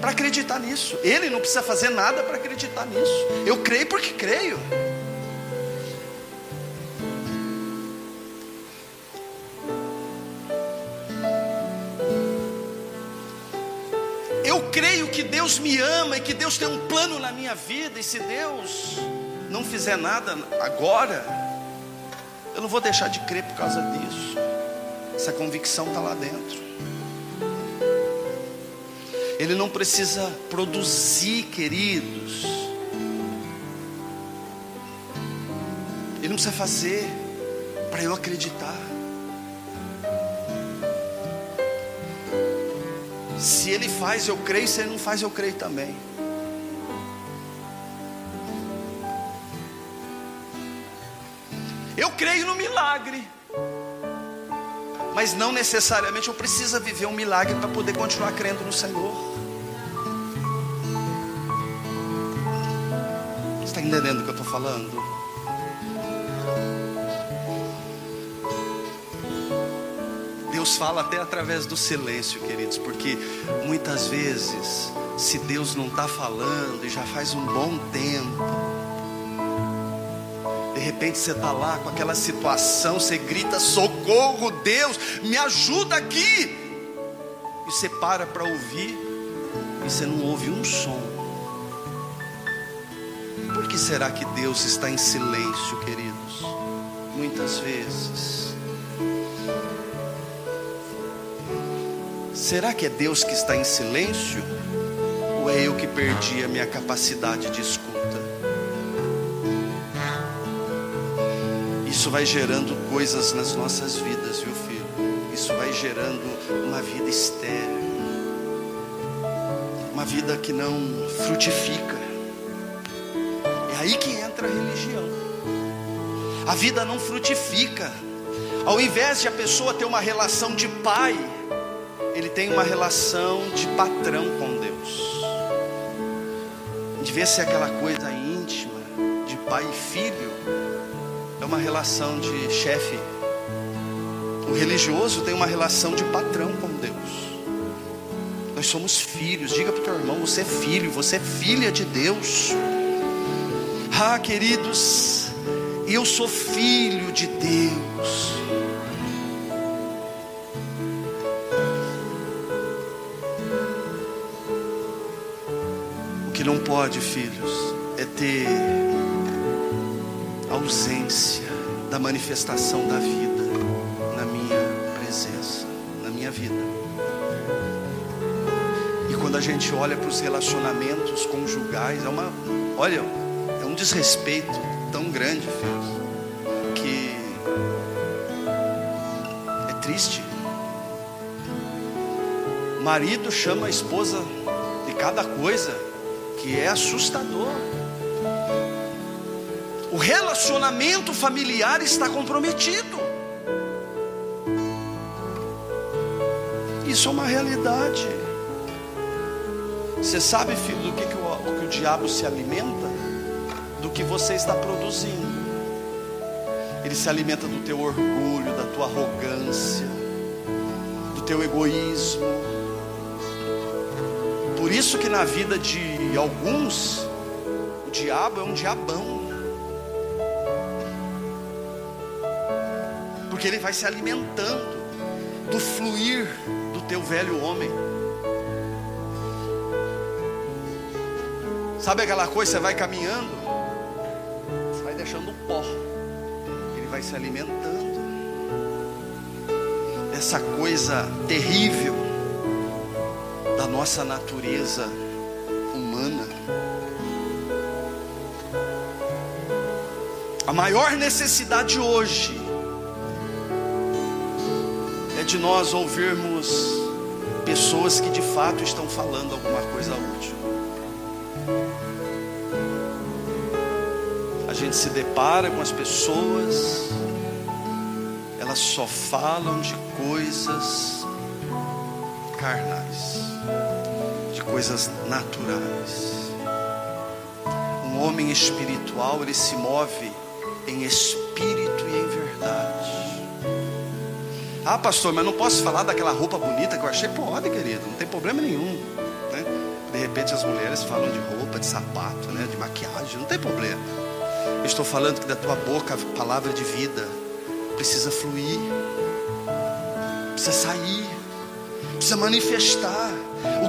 para acreditar nisso. Ele não precisa fazer nada para acreditar nisso. Eu creio porque creio. Eu creio que Deus me ama e que Deus tem um plano na minha vida, e se Deus não fizer nada agora, eu não vou deixar de crer por causa disso. Essa convicção está lá dentro. Ele não precisa produzir, queridos. Ele não precisa fazer para eu acreditar. Se ele faz, eu creio. Se ele não faz, eu creio também. Eu creio no milagre. Mas não necessariamente eu preciso viver um milagre para poder continuar crendo no Senhor. Você está entendendo o que eu estou falando? Deus fala até através do silêncio, queridos, porque muitas vezes, se Deus não está falando, e já faz um bom tempo, repente você está lá com aquela situação, você grita: socorro, Deus, me ajuda aqui. E você para para ouvir e você não ouve um som. Por que será que Deus está em silêncio, queridos? Muitas vezes. Será que é Deus que está em silêncio? Ou é eu que perdi a minha capacidade de escuta? Isso vai gerando coisas nas nossas vidas, viu, filho? Isso vai gerando uma vida estéril, uma vida que não frutifica. É aí que entra a religião. A vida não frutifica. Ao invés de a pessoa ter uma relação de pai, ele tem uma relação de patrão com Deus. Devia ser aquela coisa íntima de pai e filho é uma relação de chefe. O religioso tem uma relação de patrão com Deus. Nós somos filhos. Diga para o teu irmão: você é filho, você é filha de Deus. Ah, queridos, eu sou filho de Deus. O que não pode, filhos, é ter ausência da manifestação da vida na minha presença, na minha vida. E quando a gente olha para os relacionamentos conjugais, é uma, olha, é um desrespeito tão grande, filhos, que é triste. Marido chama a esposa de cada coisa que é assustador relacionamento familiar está comprometido. Isso é uma realidade. Você sabe, filho, do que, que, o, que o diabo se alimenta? Do que você está produzindo. Ele se alimenta do teu orgulho, da tua arrogância, do teu egoísmo. Por isso que na vida de alguns, o diabo é um diabão porque ele vai se alimentando do fluir do teu velho homem. Sabe aquela coisa, você vai caminhando, você vai deixando o pó, ele vai se alimentando dessa coisa terrível da nossa natureza humana. A maior necessidade hoje de nós ouvirmos pessoas que de fato estão falando alguma coisa útil. A gente se depara com as pessoas, elas só falam de coisas carnais, de coisas naturais. Um homem espiritual, ele se move em espírito Ah, pastor, mas não posso falar daquela roupa bonita que eu achei? Pode, querido, não tem problema nenhum. Né? De repente as mulheres falam de roupa, de sapato, né? de maquiagem, não tem problema. Eu estou falando que da tua boca a palavra de vida precisa fluir, precisa sair, precisa manifestar.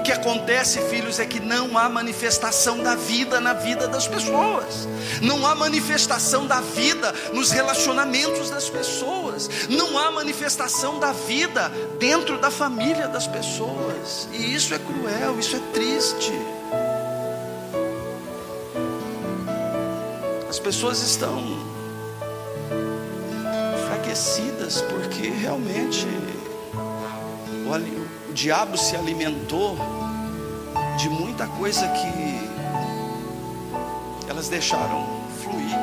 Que acontece, filhos, é que não há manifestação da vida na vida das pessoas, não há manifestação da vida nos relacionamentos das pessoas, não há manifestação da vida dentro da família das pessoas, e isso é cruel, isso é triste. pessoas estão enfraquecidas porque realmente o, o diabo se alimentou de muita coisa que elas deixaram fluir.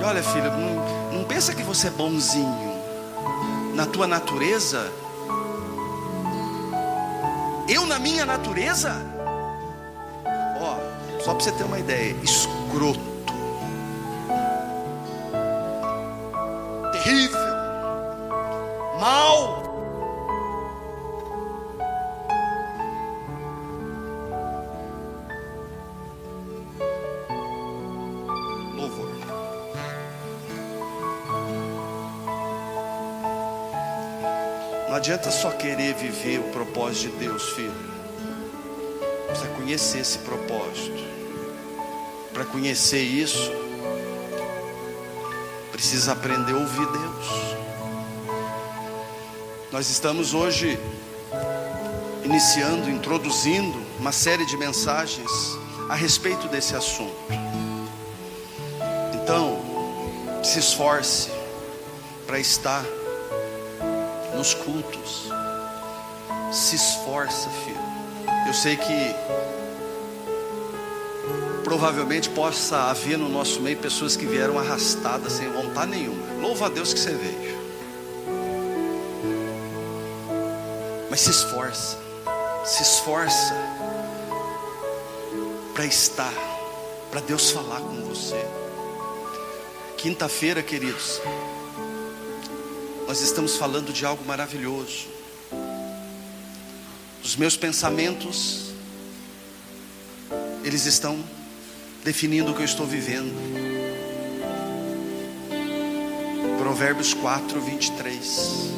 E olha, filho, não, não pensa que você é bonzinho. Na tua natureza, eu na minha natureza, ó, só para você ter uma ideia, escroto. Terrível. Adianta só querer viver o propósito de Deus, filho. Precisa conhecer esse propósito para conhecer isso, precisa aprender a ouvir Deus. Nós estamos hoje iniciando, introduzindo uma série de mensagens a respeito desse assunto. Então, se esforce para estar nos cultos. Se esforça, filho. Eu sei que provavelmente possa haver no nosso meio pessoas que vieram arrastadas sem vontade nenhuma. Louva a Deus que você veio. Mas se esforça, se esforça para estar, para Deus falar com você. Quinta-feira, queridos, nós estamos falando de algo maravilhoso. Os meus pensamentos, eles estão definindo o que eu estou vivendo. Provérbios 4, 23.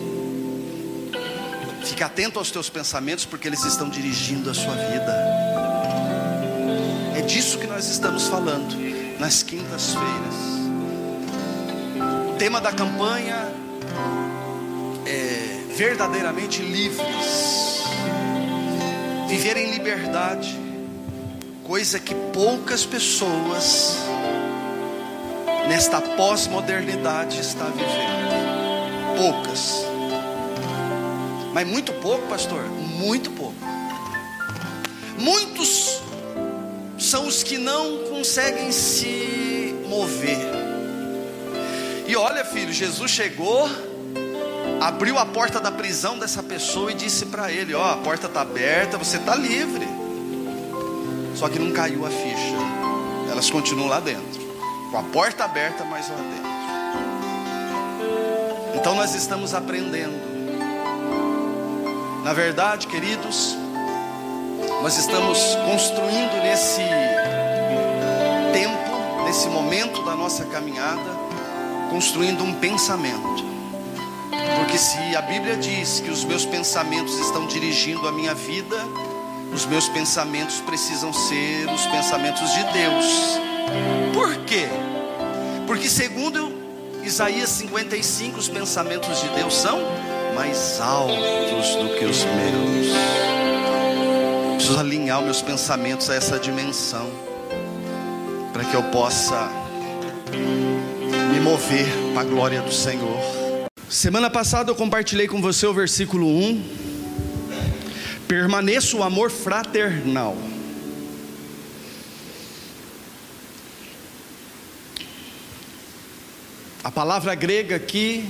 Fique atento aos teus pensamentos, porque eles estão dirigindo a sua vida. É disso que nós estamos falando nas quintas-feiras. O tema da campanha é verdadeiramente livres, viver em liberdade coisa que poucas pessoas nesta pós-modernidade está vivendo. Poucas. Mas muito pouco, pastor, muito pouco. Muitos são os que não conseguem se mover. E olha, filho, Jesus chegou, abriu a porta da prisão dessa pessoa e disse para ele: Ó, a porta está aberta, você está livre. Só que não caiu a ficha. Elas continuam lá dentro, com a porta aberta, mas lá dentro. Então nós estamos aprendendo. Na verdade, queridos, nós estamos construindo nesse tempo, nesse momento da nossa caminhada, construindo um pensamento. Porque se a Bíblia diz que os meus pensamentos estão dirigindo a minha vida, os meus pensamentos precisam ser os pensamentos de Deus. Por quê? Porque segundo Isaías 55, os pensamentos de Deus são mais altos do que os meus. Preciso alinhar meus pensamentos a essa dimensão, para que eu possa me mover para a glória do Senhor. Semana passada eu compartilhei com você o versículo 1. Permaneça o amor fraternal. A palavra grega aqui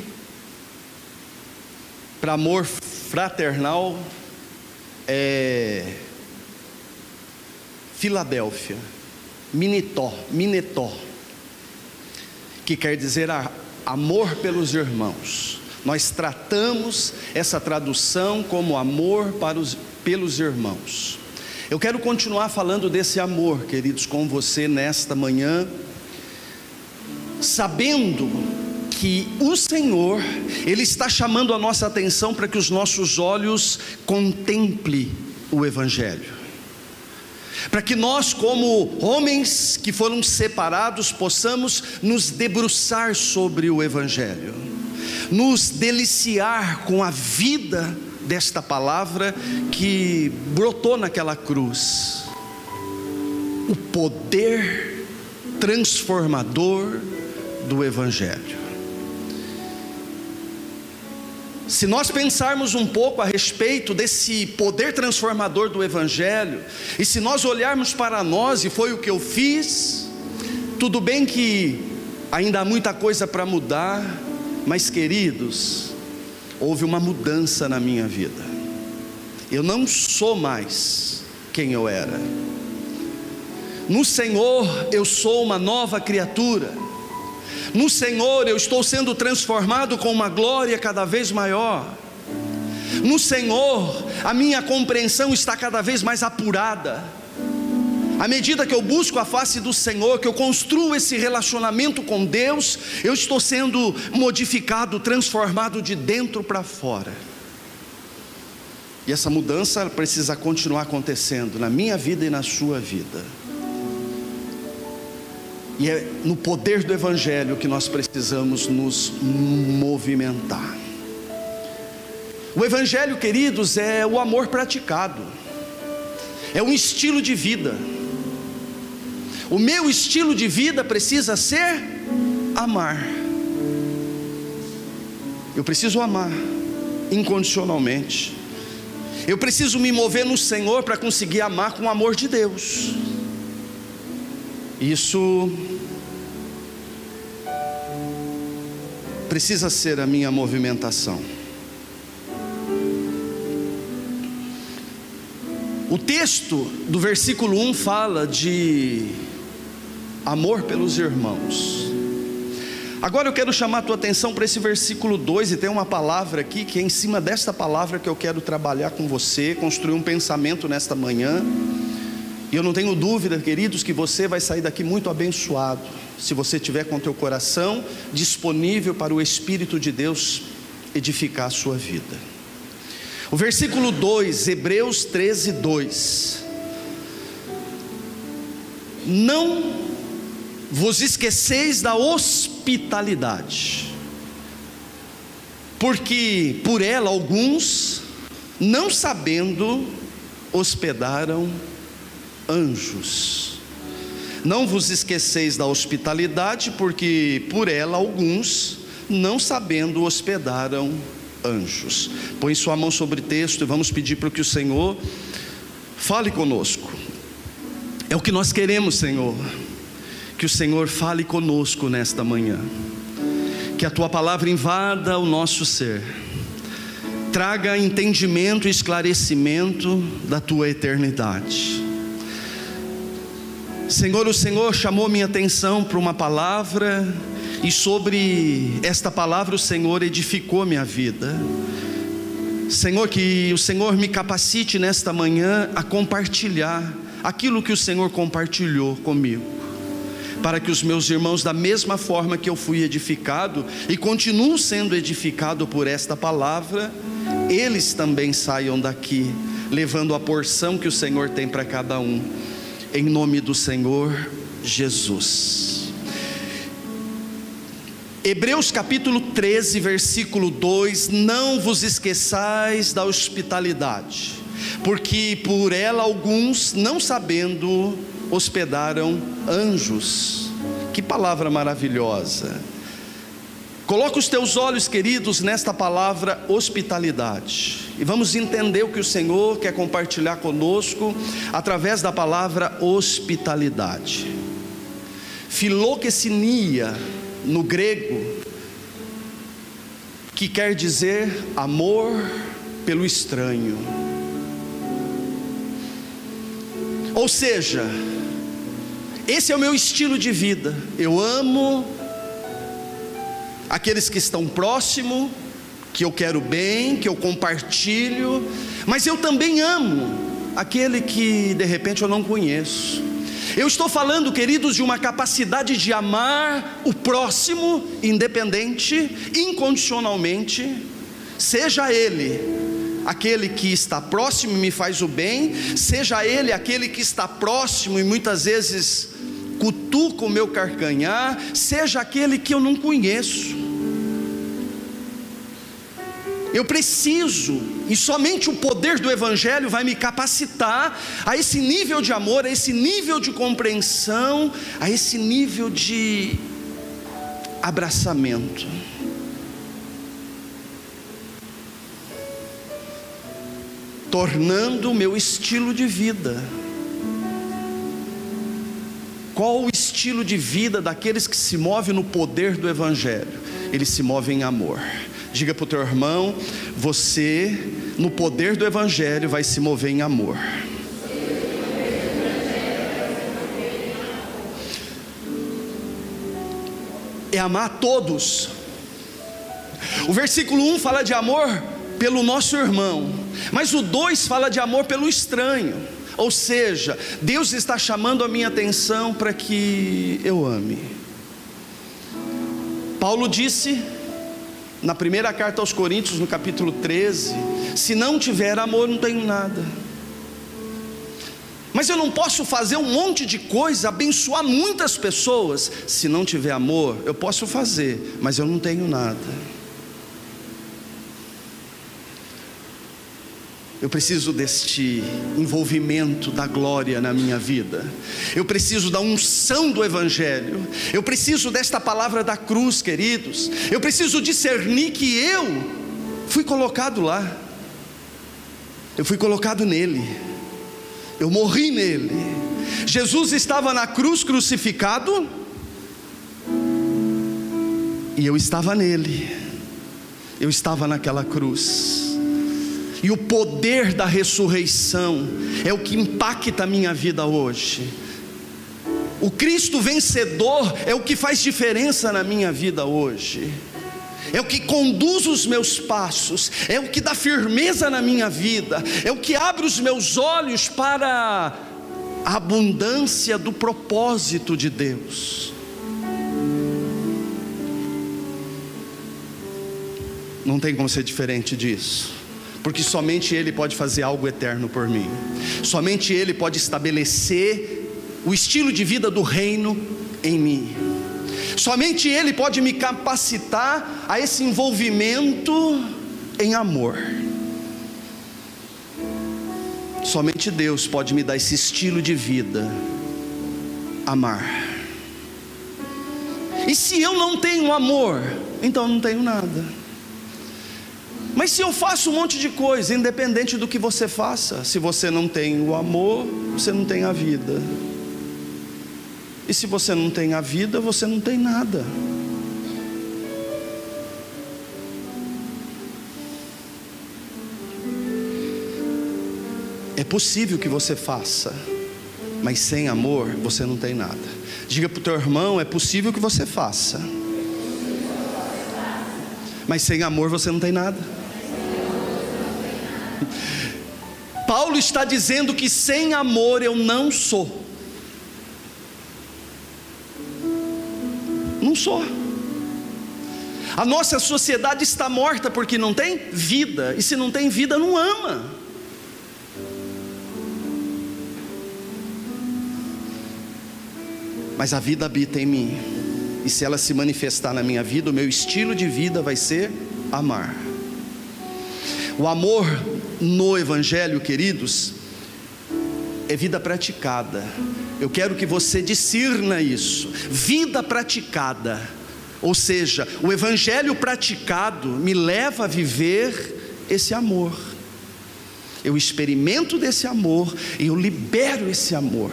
para amor fraternal é Filadélfia, Minitó, Minetó, que quer dizer amor pelos irmãos. Nós tratamos essa tradução como amor para os, pelos irmãos. Eu quero continuar falando desse amor, queridos, com você nesta manhã, sabendo que o Senhor, Ele está chamando a nossa atenção para que os nossos olhos contemplem o Evangelho. Para que nós, como homens que foram separados, possamos nos debruçar sobre o Evangelho, nos deliciar com a vida desta palavra que brotou naquela cruz, o poder transformador do Evangelho. Se nós pensarmos um pouco a respeito desse poder transformador do Evangelho, e se nós olharmos para nós, e foi o que eu fiz, tudo bem que ainda há muita coisa para mudar, mas queridos, houve uma mudança na minha vida. Eu não sou mais quem eu era. No Senhor eu sou uma nova criatura. No Senhor eu estou sendo transformado com uma glória cada vez maior. No Senhor a minha compreensão está cada vez mais apurada. À medida que eu busco a face do Senhor, que eu construo esse relacionamento com Deus, eu estou sendo modificado, transformado de dentro para fora. E essa mudança precisa continuar acontecendo na minha vida e na sua vida. E é no poder do Evangelho que nós precisamos nos movimentar. O Evangelho, queridos, é o amor praticado, é um estilo de vida. O meu estilo de vida precisa ser amar. Eu preciso amar incondicionalmente. Eu preciso me mover no Senhor para conseguir amar com o amor de Deus. Isso precisa ser a minha movimentação. O texto do versículo 1 fala de amor pelos irmãos. Agora eu quero chamar a tua atenção para esse versículo 2 e tem uma palavra aqui que é em cima desta palavra que eu quero trabalhar com você, construir um pensamento nesta manhã. E eu não tenho dúvida, queridos, que você vai sair daqui muito abençoado, se você tiver com teu coração disponível para o Espírito de Deus edificar a sua vida. O versículo 2, Hebreus 13, 2. Não vos esqueceis da hospitalidade, porque por ela alguns, não sabendo, hospedaram anjos. Não vos esqueceis da hospitalidade, porque por ela alguns, não sabendo, hospedaram anjos. Põe sua mão sobre o texto e vamos pedir para que o Senhor fale conosco. É o que nós queremos, Senhor. Que o Senhor fale conosco nesta manhã. Que a tua palavra invada o nosso ser. Traga entendimento e esclarecimento da tua eternidade. Senhor, o Senhor chamou minha atenção para uma palavra, e sobre esta palavra o Senhor edificou minha vida. Senhor, que o Senhor me capacite nesta manhã a compartilhar aquilo que o Senhor compartilhou comigo. para que os meus irmãos, da mesma forma que eu fui edificado e continuo sendo edificado por esta palavra, eles também saiam daqui, levando a porção que o Senhor tem para cada um, em nome do Senhor Jesus. Hebreus capítulo 13, versículo 2: Não vos esqueçais da hospitalidade, porque por ela alguns, não sabendo, hospedaram anjos. Que palavra maravilhosa! Coloca os teus olhos, queridos, nesta palavra hospitalidade. E vamos entender o que o Senhor quer compartilhar conosco através da palavra hospitalidade. Filoquecinia, no grego, que quer dizer amor pelo estranho. Ou seja, esse é o meu estilo de vida. Eu amo aqueles que estão próximo, que eu quero bem, que eu compartilho, mas eu também amo aquele que de repente eu não conheço. Eu estou falando, queridos, de uma capacidade de amar o próximo, independente, incondicionalmente, seja ele aquele que está próximo e me faz o bem, seja ele aquele que está próximo e muitas vezes cutuca o meu carcanhar, seja aquele que eu não conheço. Eu preciso, e somente o poder do Evangelho vai me capacitar a esse nível de amor, a esse nível de compreensão, a esse nível de abraçamento. Tornando o meu estilo de vida. Qual o estilo de vida daqueles que se movem no poder do Evangelho? Eles se movem em amor. Diga para o teu irmão: você, no poder do Evangelho, vai se mover em amor. É amar todos. O versículo 1 fala de amor pelo nosso irmão, mas o 2 fala de amor pelo estranho. Ou seja, Deus está chamando a minha atenção para que eu ame. Paulo disse na primeira carta aos Coríntios, no capítulo 13: se não tiver amor, não tenho nada. Mas eu não posso fazer um monte de coisa, abençoar muitas pessoas, se não tiver amor, eu posso fazer, mas eu não tenho nada. Eu preciso deste envolvimento da glória na minha vida. Eu preciso da unção do Evangelho. Eu preciso desta palavra da cruz, queridos. Eu preciso discernir que eu fui colocado lá. Eu fui colocado nele. Eu morri nele. Jesus estava na cruz crucificado. E eu estava nele. Eu estava naquela cruz e o poder da ressurreição é o que impacta a minha vida hoje. O Cristo vencedor é o que faz diferença na minha vida hoje. É o que conduz os meus passos, é o que dá firmeza na minha vida, é o que abre os meus olhos para a abundância do propósito de Deus. Não tem como ser diferente disso porque somente Ele pode fazer algo eterno por mim, somente Ele pode estabelecer o estilo de vida do reino em mim, somente Ele pode me capacitar a esse envolvimento em amor. Somente Deus pode me dar esse estilo de vida, amar. E se eu não tenho amor, então eu não tenho nada. Mas se eu faço um monte de coisa, independente do que você faça, se você não tem o amor, você não tem a vida. E se você não tem a vida, você não tem nada. É possível que você faça, mas sem amor você não tem nada. Diga para o teu irmão: é possível que você faça, mas sem amor você não tem nada. Paulo está dizendo que sem amor eu não sou. Não sou. A nossa sociedade está morta porque não tem vida, e se não tem vida, não ama. Mas a vida habita em mim, e se ela se manifestar na minha vida, o meu estilo de vida vai ser amar. O amor no Evangelho, queridos, é vida praticada. Eu quero que você discirna isso. Vida praticada. Ou seja, o evangelho praticado me leva a viver esse amor. Eu experimento desse amor e eu libero esse amor.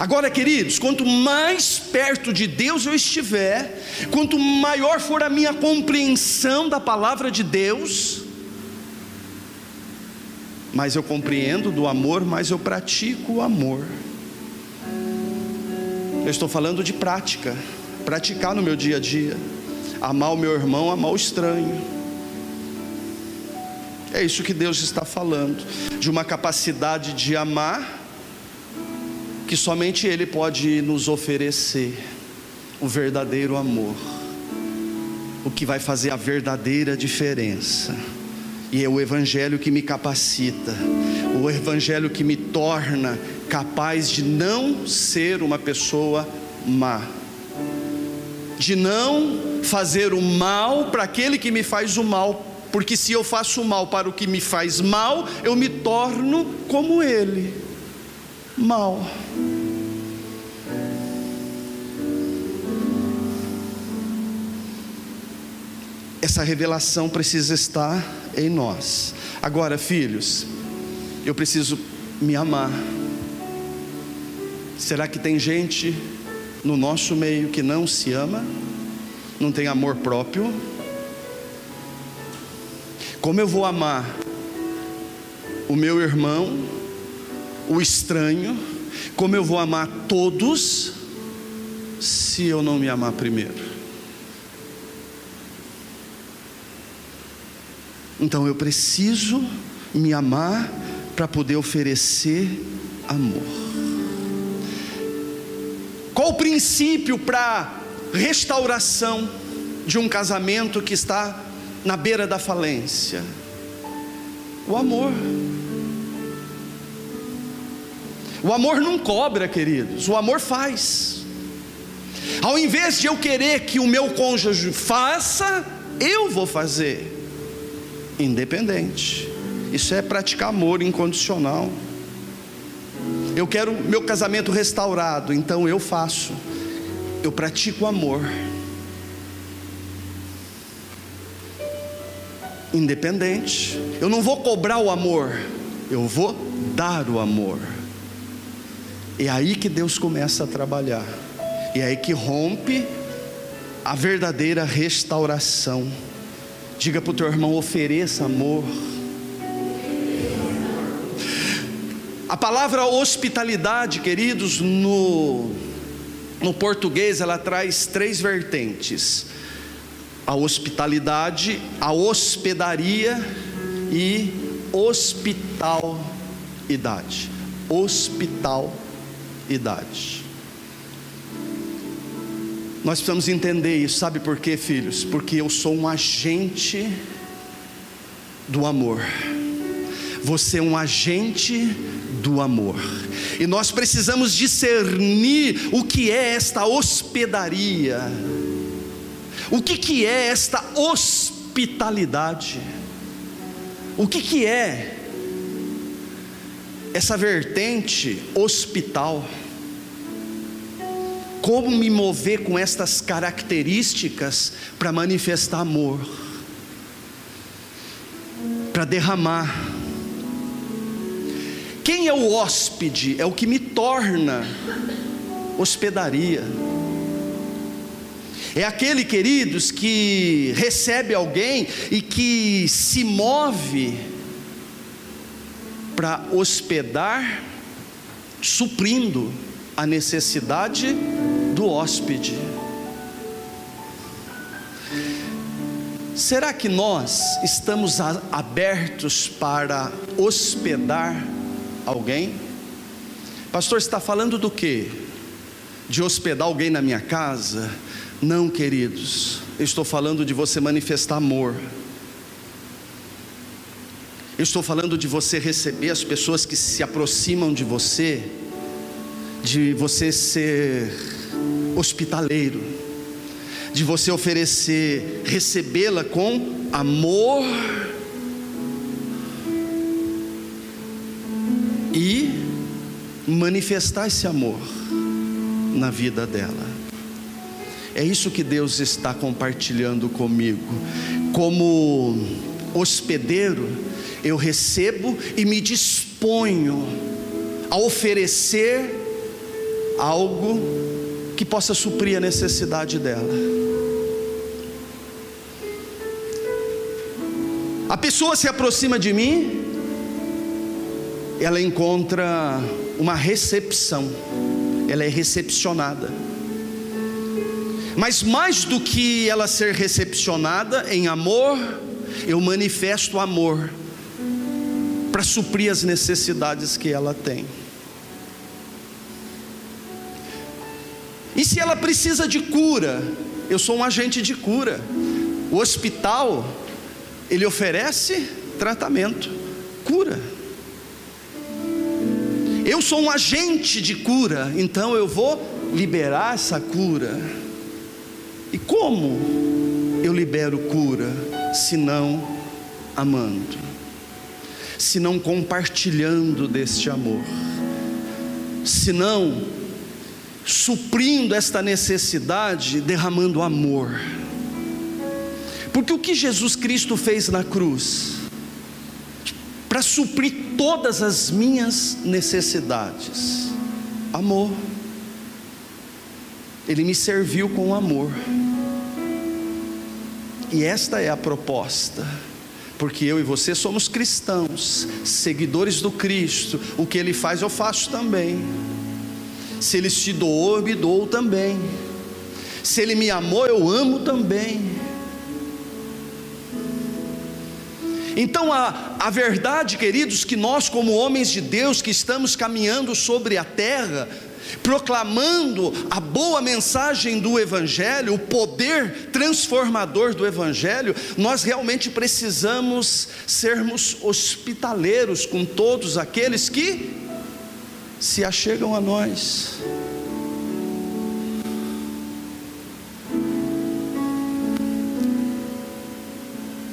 Agora, queridos, quanto mais perto de Deus eu estiver, quanto maior for a minha compreensão da palavra de Deus, mais eu compreendo do amor, mais eu pratico o amor. Eu estou falando de prática, praticar no meu dia a dia, amar o meu irmão, amar o estranho. É isso que Deus está falando, de uma capacidade de amar que somente Ele pode nos oferecer o verdadeiro amor, o que vai fazer a verdadeira diferença. E é o Evangelho que me capacita, o Evangelho que me torna capaz de não ser uma pessoa má, de não fazer o mal para aquele que me faz o mal, porque se eu faço o mal para o que me faz mal, eu me torno como ele, mal. Essa revelação precisa estar em nós. Agora, filhos, eu preciso me amar. Será que tem gente no nosso meio que não se ama? Não tem amor próprio? Como eu vou amar o meu irmão, o estranho? Como eu vou amar todos se eu não me amar primeiro? Então eu preciso me amar para poder oferecer amor. Qual o princípio para restauração de um casamento que está na beira da falência? O amor. O amor não cobra, queridos, o amor faz. Ao invés de eu querer que o meu cônjuge faça, eu vou fazer independente. Isso é praticar amor incondicional. Eu quero meu casamento restaurado, então eu faço. Eu pratico amor. Independente. Eu não vou cobrar o amor, eu vou dar o amor. É aí que Deus começa a trabalhar. E é aí que rompe a verdadeira restauração. Diga para o teu irmão: ofereça amor. A palavra hospitalidade, queridos, no, no português ela traz três vertentes: a hospitalidade, a hospedaria e hospitalidade. Hospitalidade. Nós precisamos entender isso, sabe por quê, filhos? Porque eu sou um agente do amor. Você é um agente do amor. E nós precisamos discernir o que é esta hospedaria. O que, que é esta hospitalidade? O que, que é essa vertente hospital? Como me mover com estas características para manifestar amor, para derramar. Quem é o hóspede? É o que me torna hospedaria. É aquele, queridos, que recebe alguém e que se move para hospedar, suprindo a necessidade do hóspede. Será que nós estamos abertos para hospedar alguém? Pastor, está falando do que? de hospedar alguém na minha casa. Não, queridos, eu estou falando de você manifestar amor. Eu estou falando de você receber as pessoas que se aproximam de você, de você ser hospitaleiro, de você oferecer, recebê-la com amor e manifestar esse amor na vida dela. É isso que Deus está compartilhando comigo. Como hospedeiro, eu recebo e me disponho a oferecer algo que possa suprir a necessidade dela. A pessoa se aproxima de mim, ela encontra uma recepção, ela é recepcionada. Mas mais do que ela ser recepcionada em amor, eu manifesto amor para suprir as necessidades que ela tem. E se ela precisa de cura, eu sou um agente de cura. O hospital, ele oferece tratamento, cura. Eu sou um agente de cura, então eu vou liberar essa cura. E como eu libero cura? Se não amando, se não compartilhando deste amor, se não suprindo esta necessidade, derramando amor. Porque o que Jesus Cristo fez na cruz? Para suprir todas as minhas necessidades, amor. Ele me serviu com amor. E esta é a proposta, porque eu e você somos cristãos, seguidores do Cristo, o que Ele faz eu faço também. Se Ele te doou, eu me dou também. Se Ele me amou, eu amo também. Então a, a verdade, queridos, que nós, como homens de Deus, que estamos caminhando sobre a terra, proclamando a boa mensagem do Evangelho, o poder transformador do Evangelho, nós realmente precisamos sermos hospitaleiros com todos aqueles que se achegam a nós.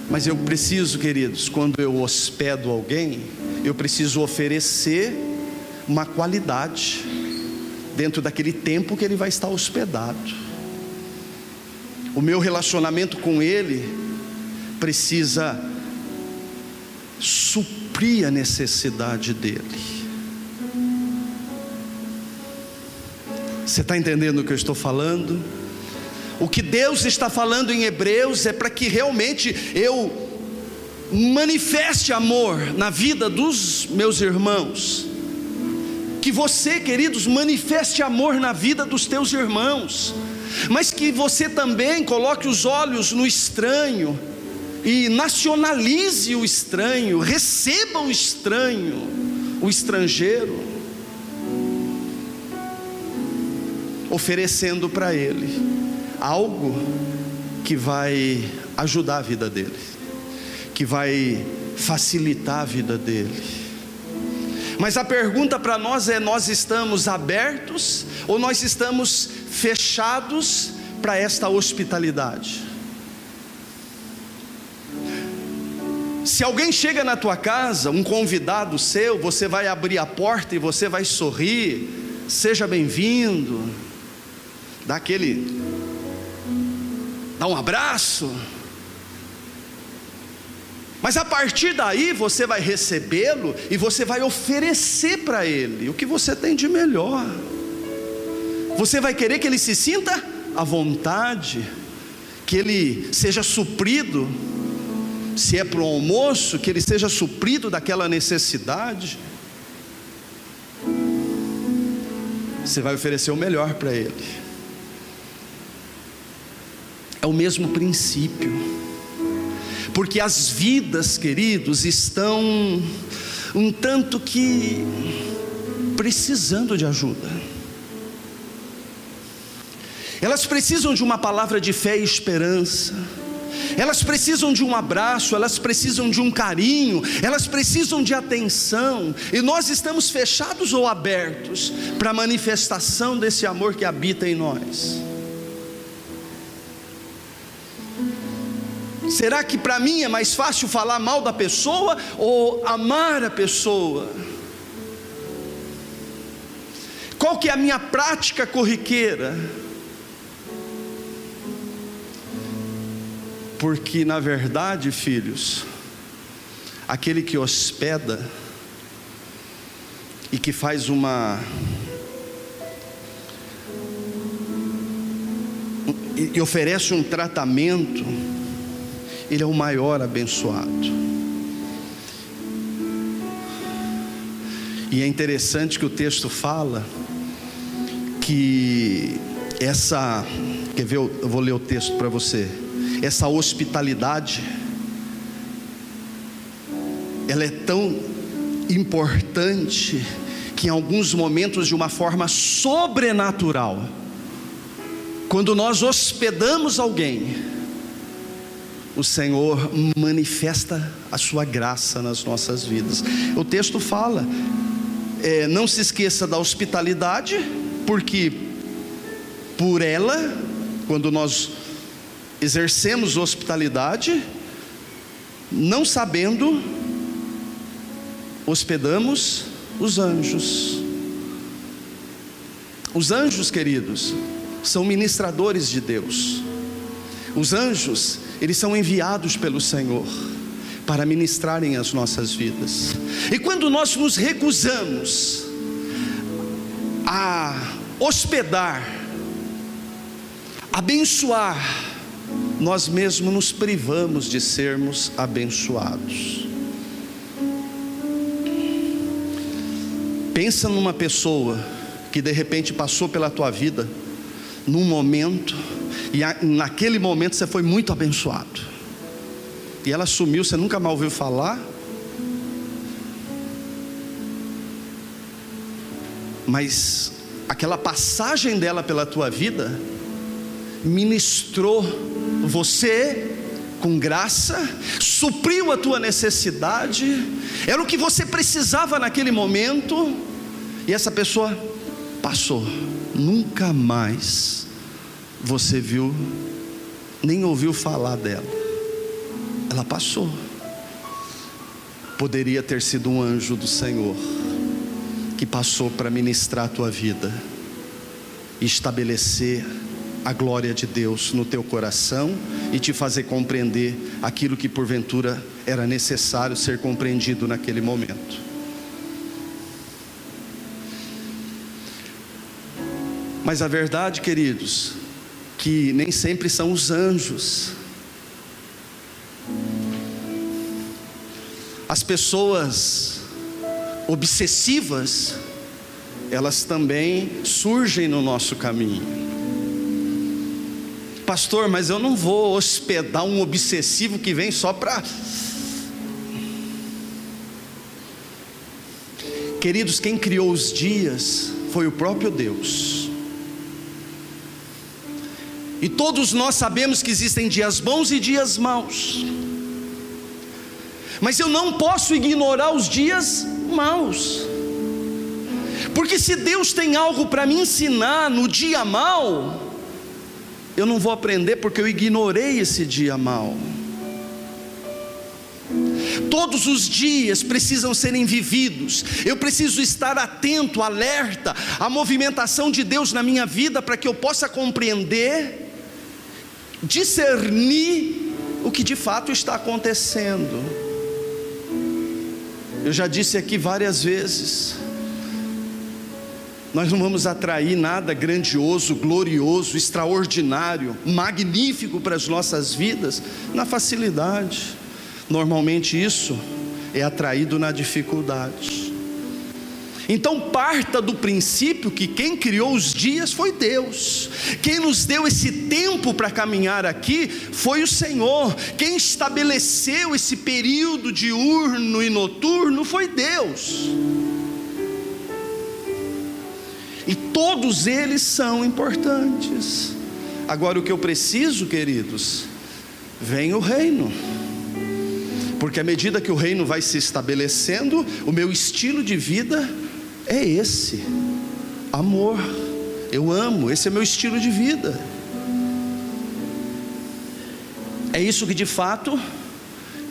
Mas eu preciso, queridos, quando eu hospedo alguém, eu preciso oferecer uma qualidade dentro daquele tempo que ele vai estar hospedado. O meu relacionamento com ele precisa suprir a necessidade dele. Você está entendendo o que eu estou falando? O que Deus está falando em Hebreus é para que realmente eu manifeste amor na vida dos meus irmãos que você, queridos, manifeste amor na vida dos teus irmãos, mas que você também coloque os olhos no estranho e nacionalize o estranho, receba o estranho, o estrangeiro, oferecendo para ele algo que vai ajudar a vida dele, que vai facilitar a vida dele mas a pergunta para nós é: nós estamos abertos ou nós estamos fechados para esta hospitalidade? Se alguém chega na tua casa, um convidado seu, você vai abrir a porta e você vai sorrir, seja bem-vindo, dá aquele, dá um abraço, mas a partir daí você vai recebê-lo e você vai oferecer para ele o que você tem de melhor. Você vai querer que ele se sinta à vontade, que ele seja suprido, se é para o almoço, que ele seja suprido daquela necessidade. Você vai oferecer o melhor para ele. É o mesmo princípio porque as vidas, queridos, estão um tanto que precisando de ajuda. elas precisam de uma palavra de fé e esperança. Elas precisam de um abraço, elas precisam de um carinho, elas precisam de atenção, e nós estamos fechados ou abertos para a manifestação desse amor que habita em nós. Será que para mim é mais fácil falar mal da pessoa ou amar a pessoa? Qual que é a minha prática corriqueira? Porque na verdade, filhos, aquele que hospeda e que faz uma e oferece um tratamento, ele é o maior abençoado. E é interessante que o texto fala que essa, quer ver, eu vou ler o texto para você essa hospitalidade, ela é tão importante que em alguns momentos, de uma forma sobrenatural, quando nós hospedamos alguém, o Senhor manifesta a sua graça nas nossas vidas. O texto fala: é, não se esqueça da hospitalidade, porque por ela, quando nós exercemos hospitalidade, não sabendo, hospedamos os anjos. Os anjos, queridos, são ministradores de Deus. Os anjos, eles são enviados pelo Senhor para ministrarem as nossas vidas. E quando nós nos recusamos a hospedar, abençoar, nós mesmos nos privamos de sermos abençoados. Pensa numa pessoa que de repente passou pela tua vida, num momento, e naquele momento você foi muito abençoado, e ela sumiu, você nunca mais ouviu falar, mas aquela passagem dela pela tua vida ministrou você com graça, supriu a tua necessidade, era o que você precisava naquele momento, e essa pessoa passou, nunca mais você viu, nem ouviu falar dela, ela passou. Poderia ter sido um anjo do Senhor que passou para ministrar a tua vida e estabelecer a glória de Deus no teu coração e te fazer compreender aquilo que porventura era necessário ser compreendido naquele momento. Mas a verdade, queridos, que nem sempre são os anjos. As pessoas obsessivas, elas também surgem no nosso caminho. Pastor, mas eu não vou hospedar um obsessivo que vem só para. Queridos, quem criou os dias foi o próprio Deus. E todos nós sabemos que existem dias bons e dias maus. Mas eu não posso ignorar os dias maus. Porque se Deus tem algo para me ensinar no dia mau, eu não vou aprender porque eu ignorei esse dia mal. Todos os dias precisam serem vividos. Eu preciso estar atento, alerta à movimentação de Deus na minha vida para que eu possa compreender, discernir o que de fato está acontecendo. Eu já disse aqui várias vezes, nós não vamos atrair nada grandioso, glorioso, extraordinário, magnífico para as nossas vidas na facilidade. Normalmente isso é atraído na dificuldade. Então parta do princípio que quem criou os dias foi Deus. Quem nos deu esse tempo para caminhar aqui foi o Senhor. Quem estabeleceu esse período diurno e noturno foi Deus e todos eles são importantes. Agora o que eu preciso, queridos, vem o reino. Porque à medida que o reino vai se estabelecendo, o meu estilo de vida é esse: amor. Eu amo, esse é meu estilo de vida. É isso que de fato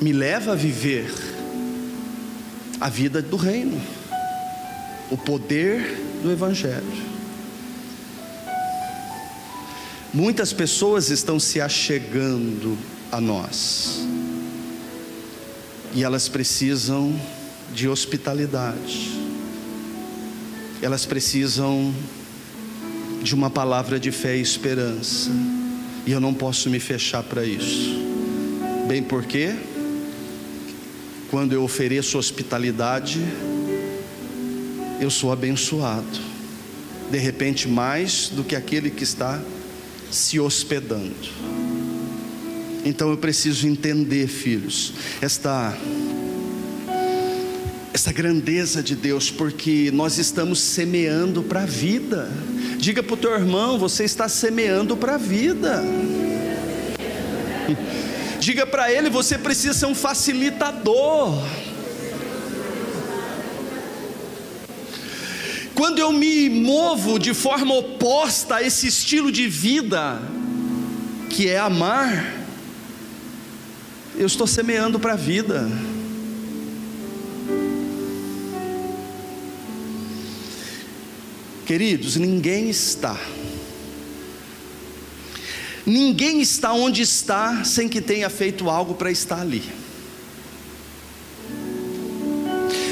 me leva a viver a vida do reino, o poder do Evangelho. Muitas pessoas estão se achegando a nós, e elas precisam de hospitalidade, elas precisam de uma palavra de fé e esperança, e eu não posso me fechar para isso, bem porque, quando eu ofereço hospitalidade, eu sou abençoado, de repente mais do que aquele que está se hospedando. Então eu preciso entender, filhos, esta essa grandeza de Deus, porque nós estamos semeando para a vida. Diga para o teu irmão, você está semeando para a vida. Diga para ele, você precisa ser um facilitador. Quando eu me movo de forma oposta a esse estilo de vida, que é amar, eu estou semeando para a vida. Queridos, ninguém está, ninguém está onde está sem que tenha feito algo para estar ali.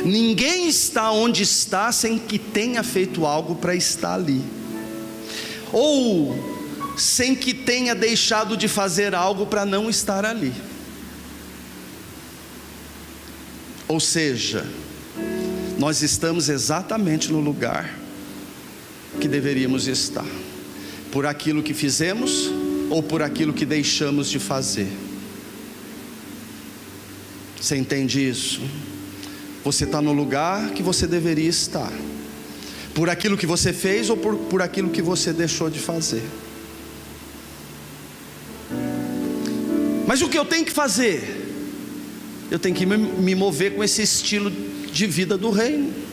Ninguém está onde está sem que tenha feito algo para estar ali, ou sem que tenha deixado de fazer algo para não estar ali. Ou seja, nós estamos exatamente no lugar que deveríamos estar, por aquilo que fizemos ou por aquilo que deixamos de fazer. Você entende isso? Você está no lugar que você deveria estar, por aquilo que você fez ou por, por aquilo que você deixou de fazer. Mas o que eu tenho que fazer? Eu tenho que me mover com esse estilo de vida do reino.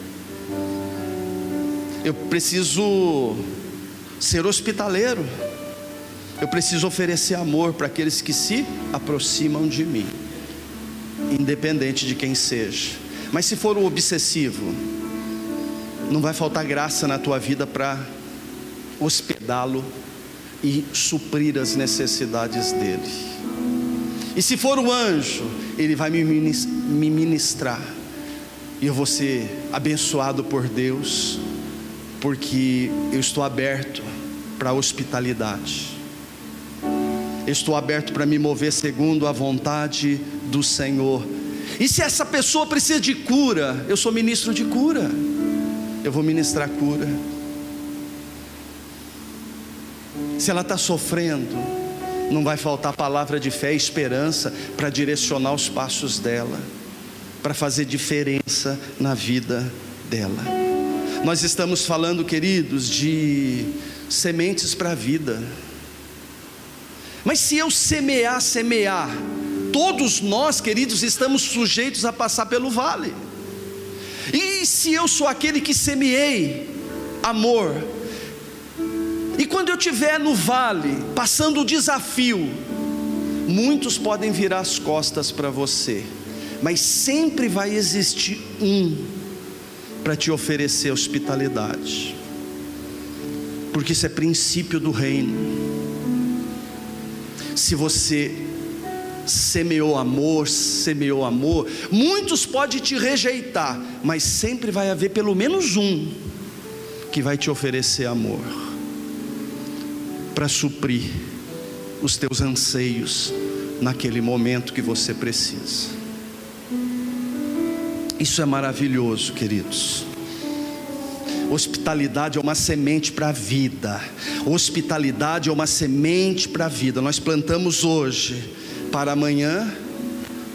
Eu preciso ser hospitaleiro. Eu preciso oferecer amor para aqueles que se aproximam de mim, independente de quem seja. Mas se for um obsessivo, não vai faltar graça na tua vida para hospedá-lo e suprir as necessidades dele. E se for um anjo, ele vai me ministrar, e eu vou ser abençoado por Deus, porque eu estou aberto para a hospitalidade, eu estou aberto para me mover segundo a vontade do Senhor e se essa pessoa precisa de cura, eu sou ministro de cura. Eu vou ministrar cura. Se ela está sofrendo, não vai faltar palavra de fé e esperança para direcionar os passos dela, para fazer diferença na vida dela. Nós estamos falando, queridos, de sementes para a vida. Mas se eu semear, semear, Todos nós, queridos, estamos sujeitos a passar pelo vale. E se eu sou aquele que semeei amor, e quando eu estiver no vale, passando o desafio, muitos podem virar as costas para você, mas sempre vai existir um para te oferecer hospitalidade, porque isso é princípio do reino. Se você semeou amor, semeou amor. Muitos podem te rejeitar, mas sempre vai haver pelo menos um que vai te oferecer amor para suprir os teus anseios naquele momento que você precisa. Isso é maravilhoso, queridos. Hospitalidade é uma semente para a vida. Hospitalidade é uma semente para a vida. Nós plantamos hoje para amanhã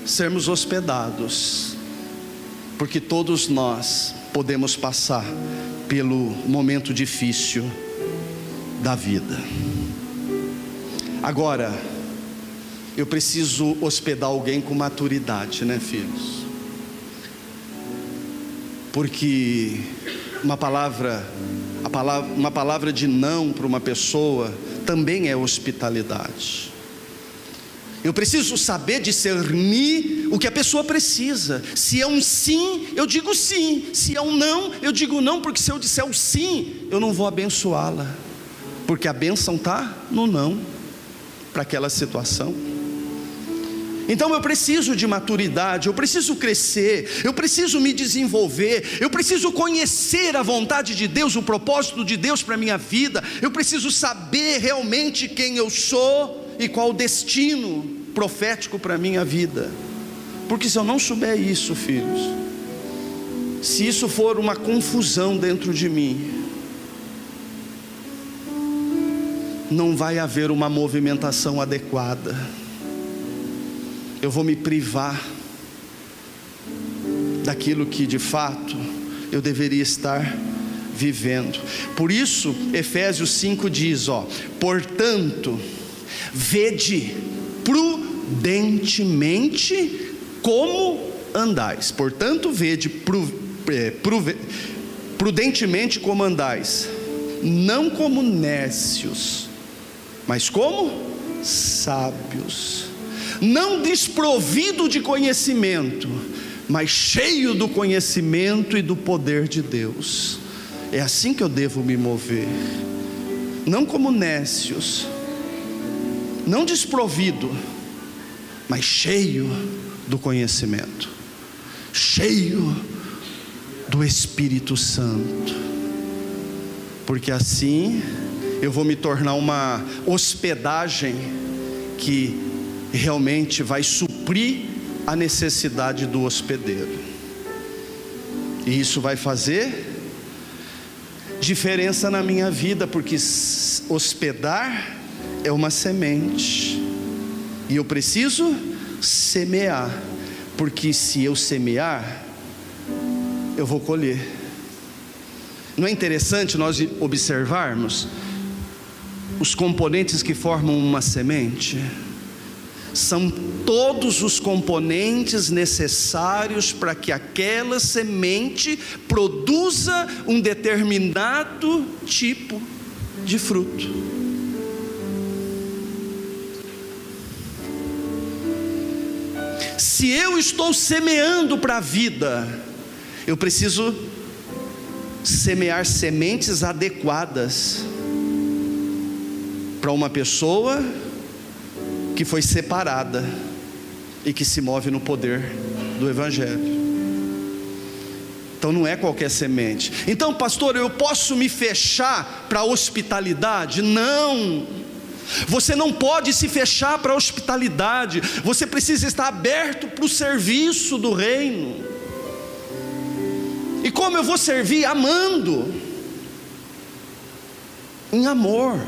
sermos hospedados, porque todos nós podemos passar pelo momento difícil da vida. Agora, eu preciso hospedar alguém com maturidade, né, filhos? Porque uma palavra, palavra uma palavra de não para uma pessoa também é hospitalidade. Eu preciso saber discernir o que a pessoa precisa. Se é um sim, eu digo sim. Se é um não, eu digo não, porque se eu disser o sim, eu não vou abençoá-la. Porque a bênção está no não para aquela situação. Então eu preciso de maturidade, eu preciso crescer, eu preciso me desenvolver, eu preciso conhecer a vontade de Deus, o propósito de Deus para a minha vida, eu preciso saber realmente quem eu sou e qual o destino profético para a minha vida. Porque se eu não souber isso, filhos, se isso for uma confusão dentro de mim, não vai haver uma movimentação adequada. Eu vou me privar daquilo que de fato eu deveria estar vivendo. Por isso, Efésios 5 diz, ó: "Portanto, vede prudentemente como andais. Portanto, vede é, prudentemente como andais, não como nécios, mas como sábios, não desprovido de conhecimento, mas cheio do conhecimento e do poder de Deus. É assim que eu devo me mover, não como nécios, não desprovido, mas cheio do conhecimento, cheio do Espírito Santo, porque assim eu vou me tornar uma hospedagem que realmente vai suprir a necessidade do hospedeiro, e isso vai fazer diferença na minha vida, porque hospedar é uma semente, e eu preciso semear, porque se eu semear, eu vou colher. Não é interessante nós observarmos os componentes que formam uma semente? São todos os componentes necessários para que aquela semente produza um determinado tipo de fruto. Se eu estou semeando para a vida, eu preciso semear sementes adequadas para uma pessoa que foi separada e que se move no poder do Evangelho. Então não é qualquer semente. Então, pastor, eu posso me fechar para a hospitalidade? Não. Você não pode se fechar para a hospitalidade, você precisa estar aberto para o serviço do reino. E como eu vou servir? Amando, em amor.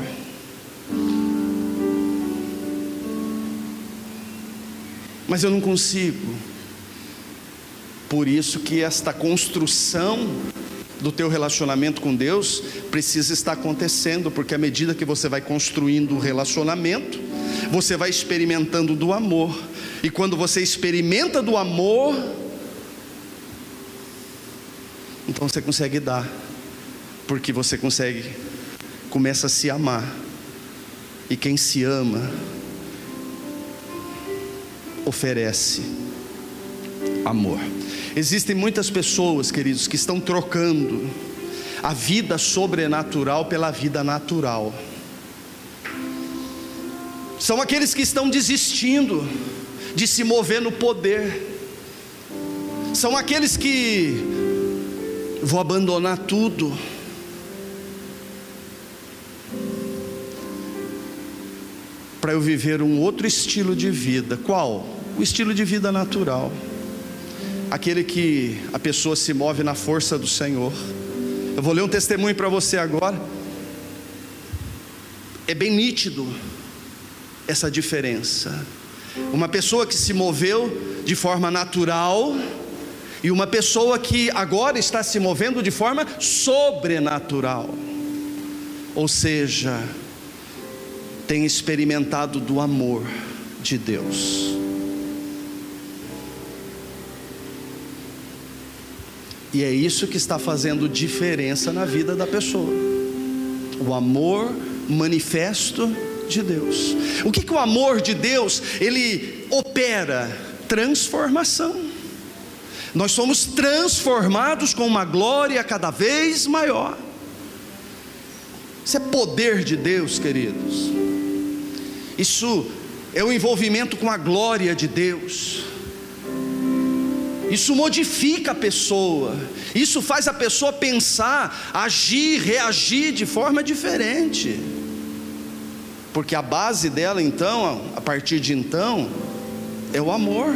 Mas eu não consigo. Por isso que esta construção do teu relacionamento com Deus precisa estar acontecendo, porque à medida que você vai construindo o relacionamento, você vai experimentando do amor. E quando você experimenta do amor, então você consegue dar, porque você consegue começa a se amar. E quem se ama oferece amor. Existem muitas pessoas, queridos, que estão trocando a vida sobrenatural pela vida natural. São aqueles que estão desistindo de se mover no poder. São aqueles que vou abandonar tudo. Para eu viver um outro estilo de vida. Qual? O estilo de vida natural aquele que a pessoa se move na força do Senhor. Eu vou ler um testemunho para você agora. É bem nítido essa diferença. Uma pessoa que se moveu de forma natural e uma pessoa que agora está se movendo de forma sobrenatural. Ou seja, tem experimentado do amor de Deus. E é isso que está fazendo diferença na vida da pessoa. O amor manifesto de Deus. O que, que o amor de Deus ele opera? Transformação. Nós somos transformados com uma glória cada vez maior. Isso é poder de Deus, queridos. Isso é o envolvimento com a glória de Deus. Isso modifica a pessoa, isso faz a pessoa pensar, agir, reagir de forma diferente. Porque a base dela, então, a partir de então, é o amor.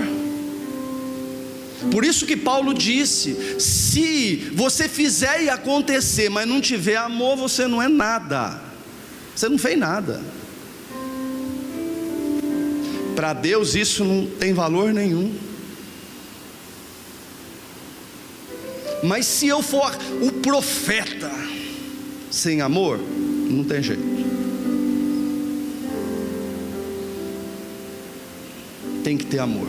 Por isso que Paulo disse: se você fizer e acontecer, mas não tiver amor, você não é nada. Você não fez nada. Para Deus isso não tem valor nenhum. Mas se eu for o profeta sem amor, não tem jeito. Tem que ter amor.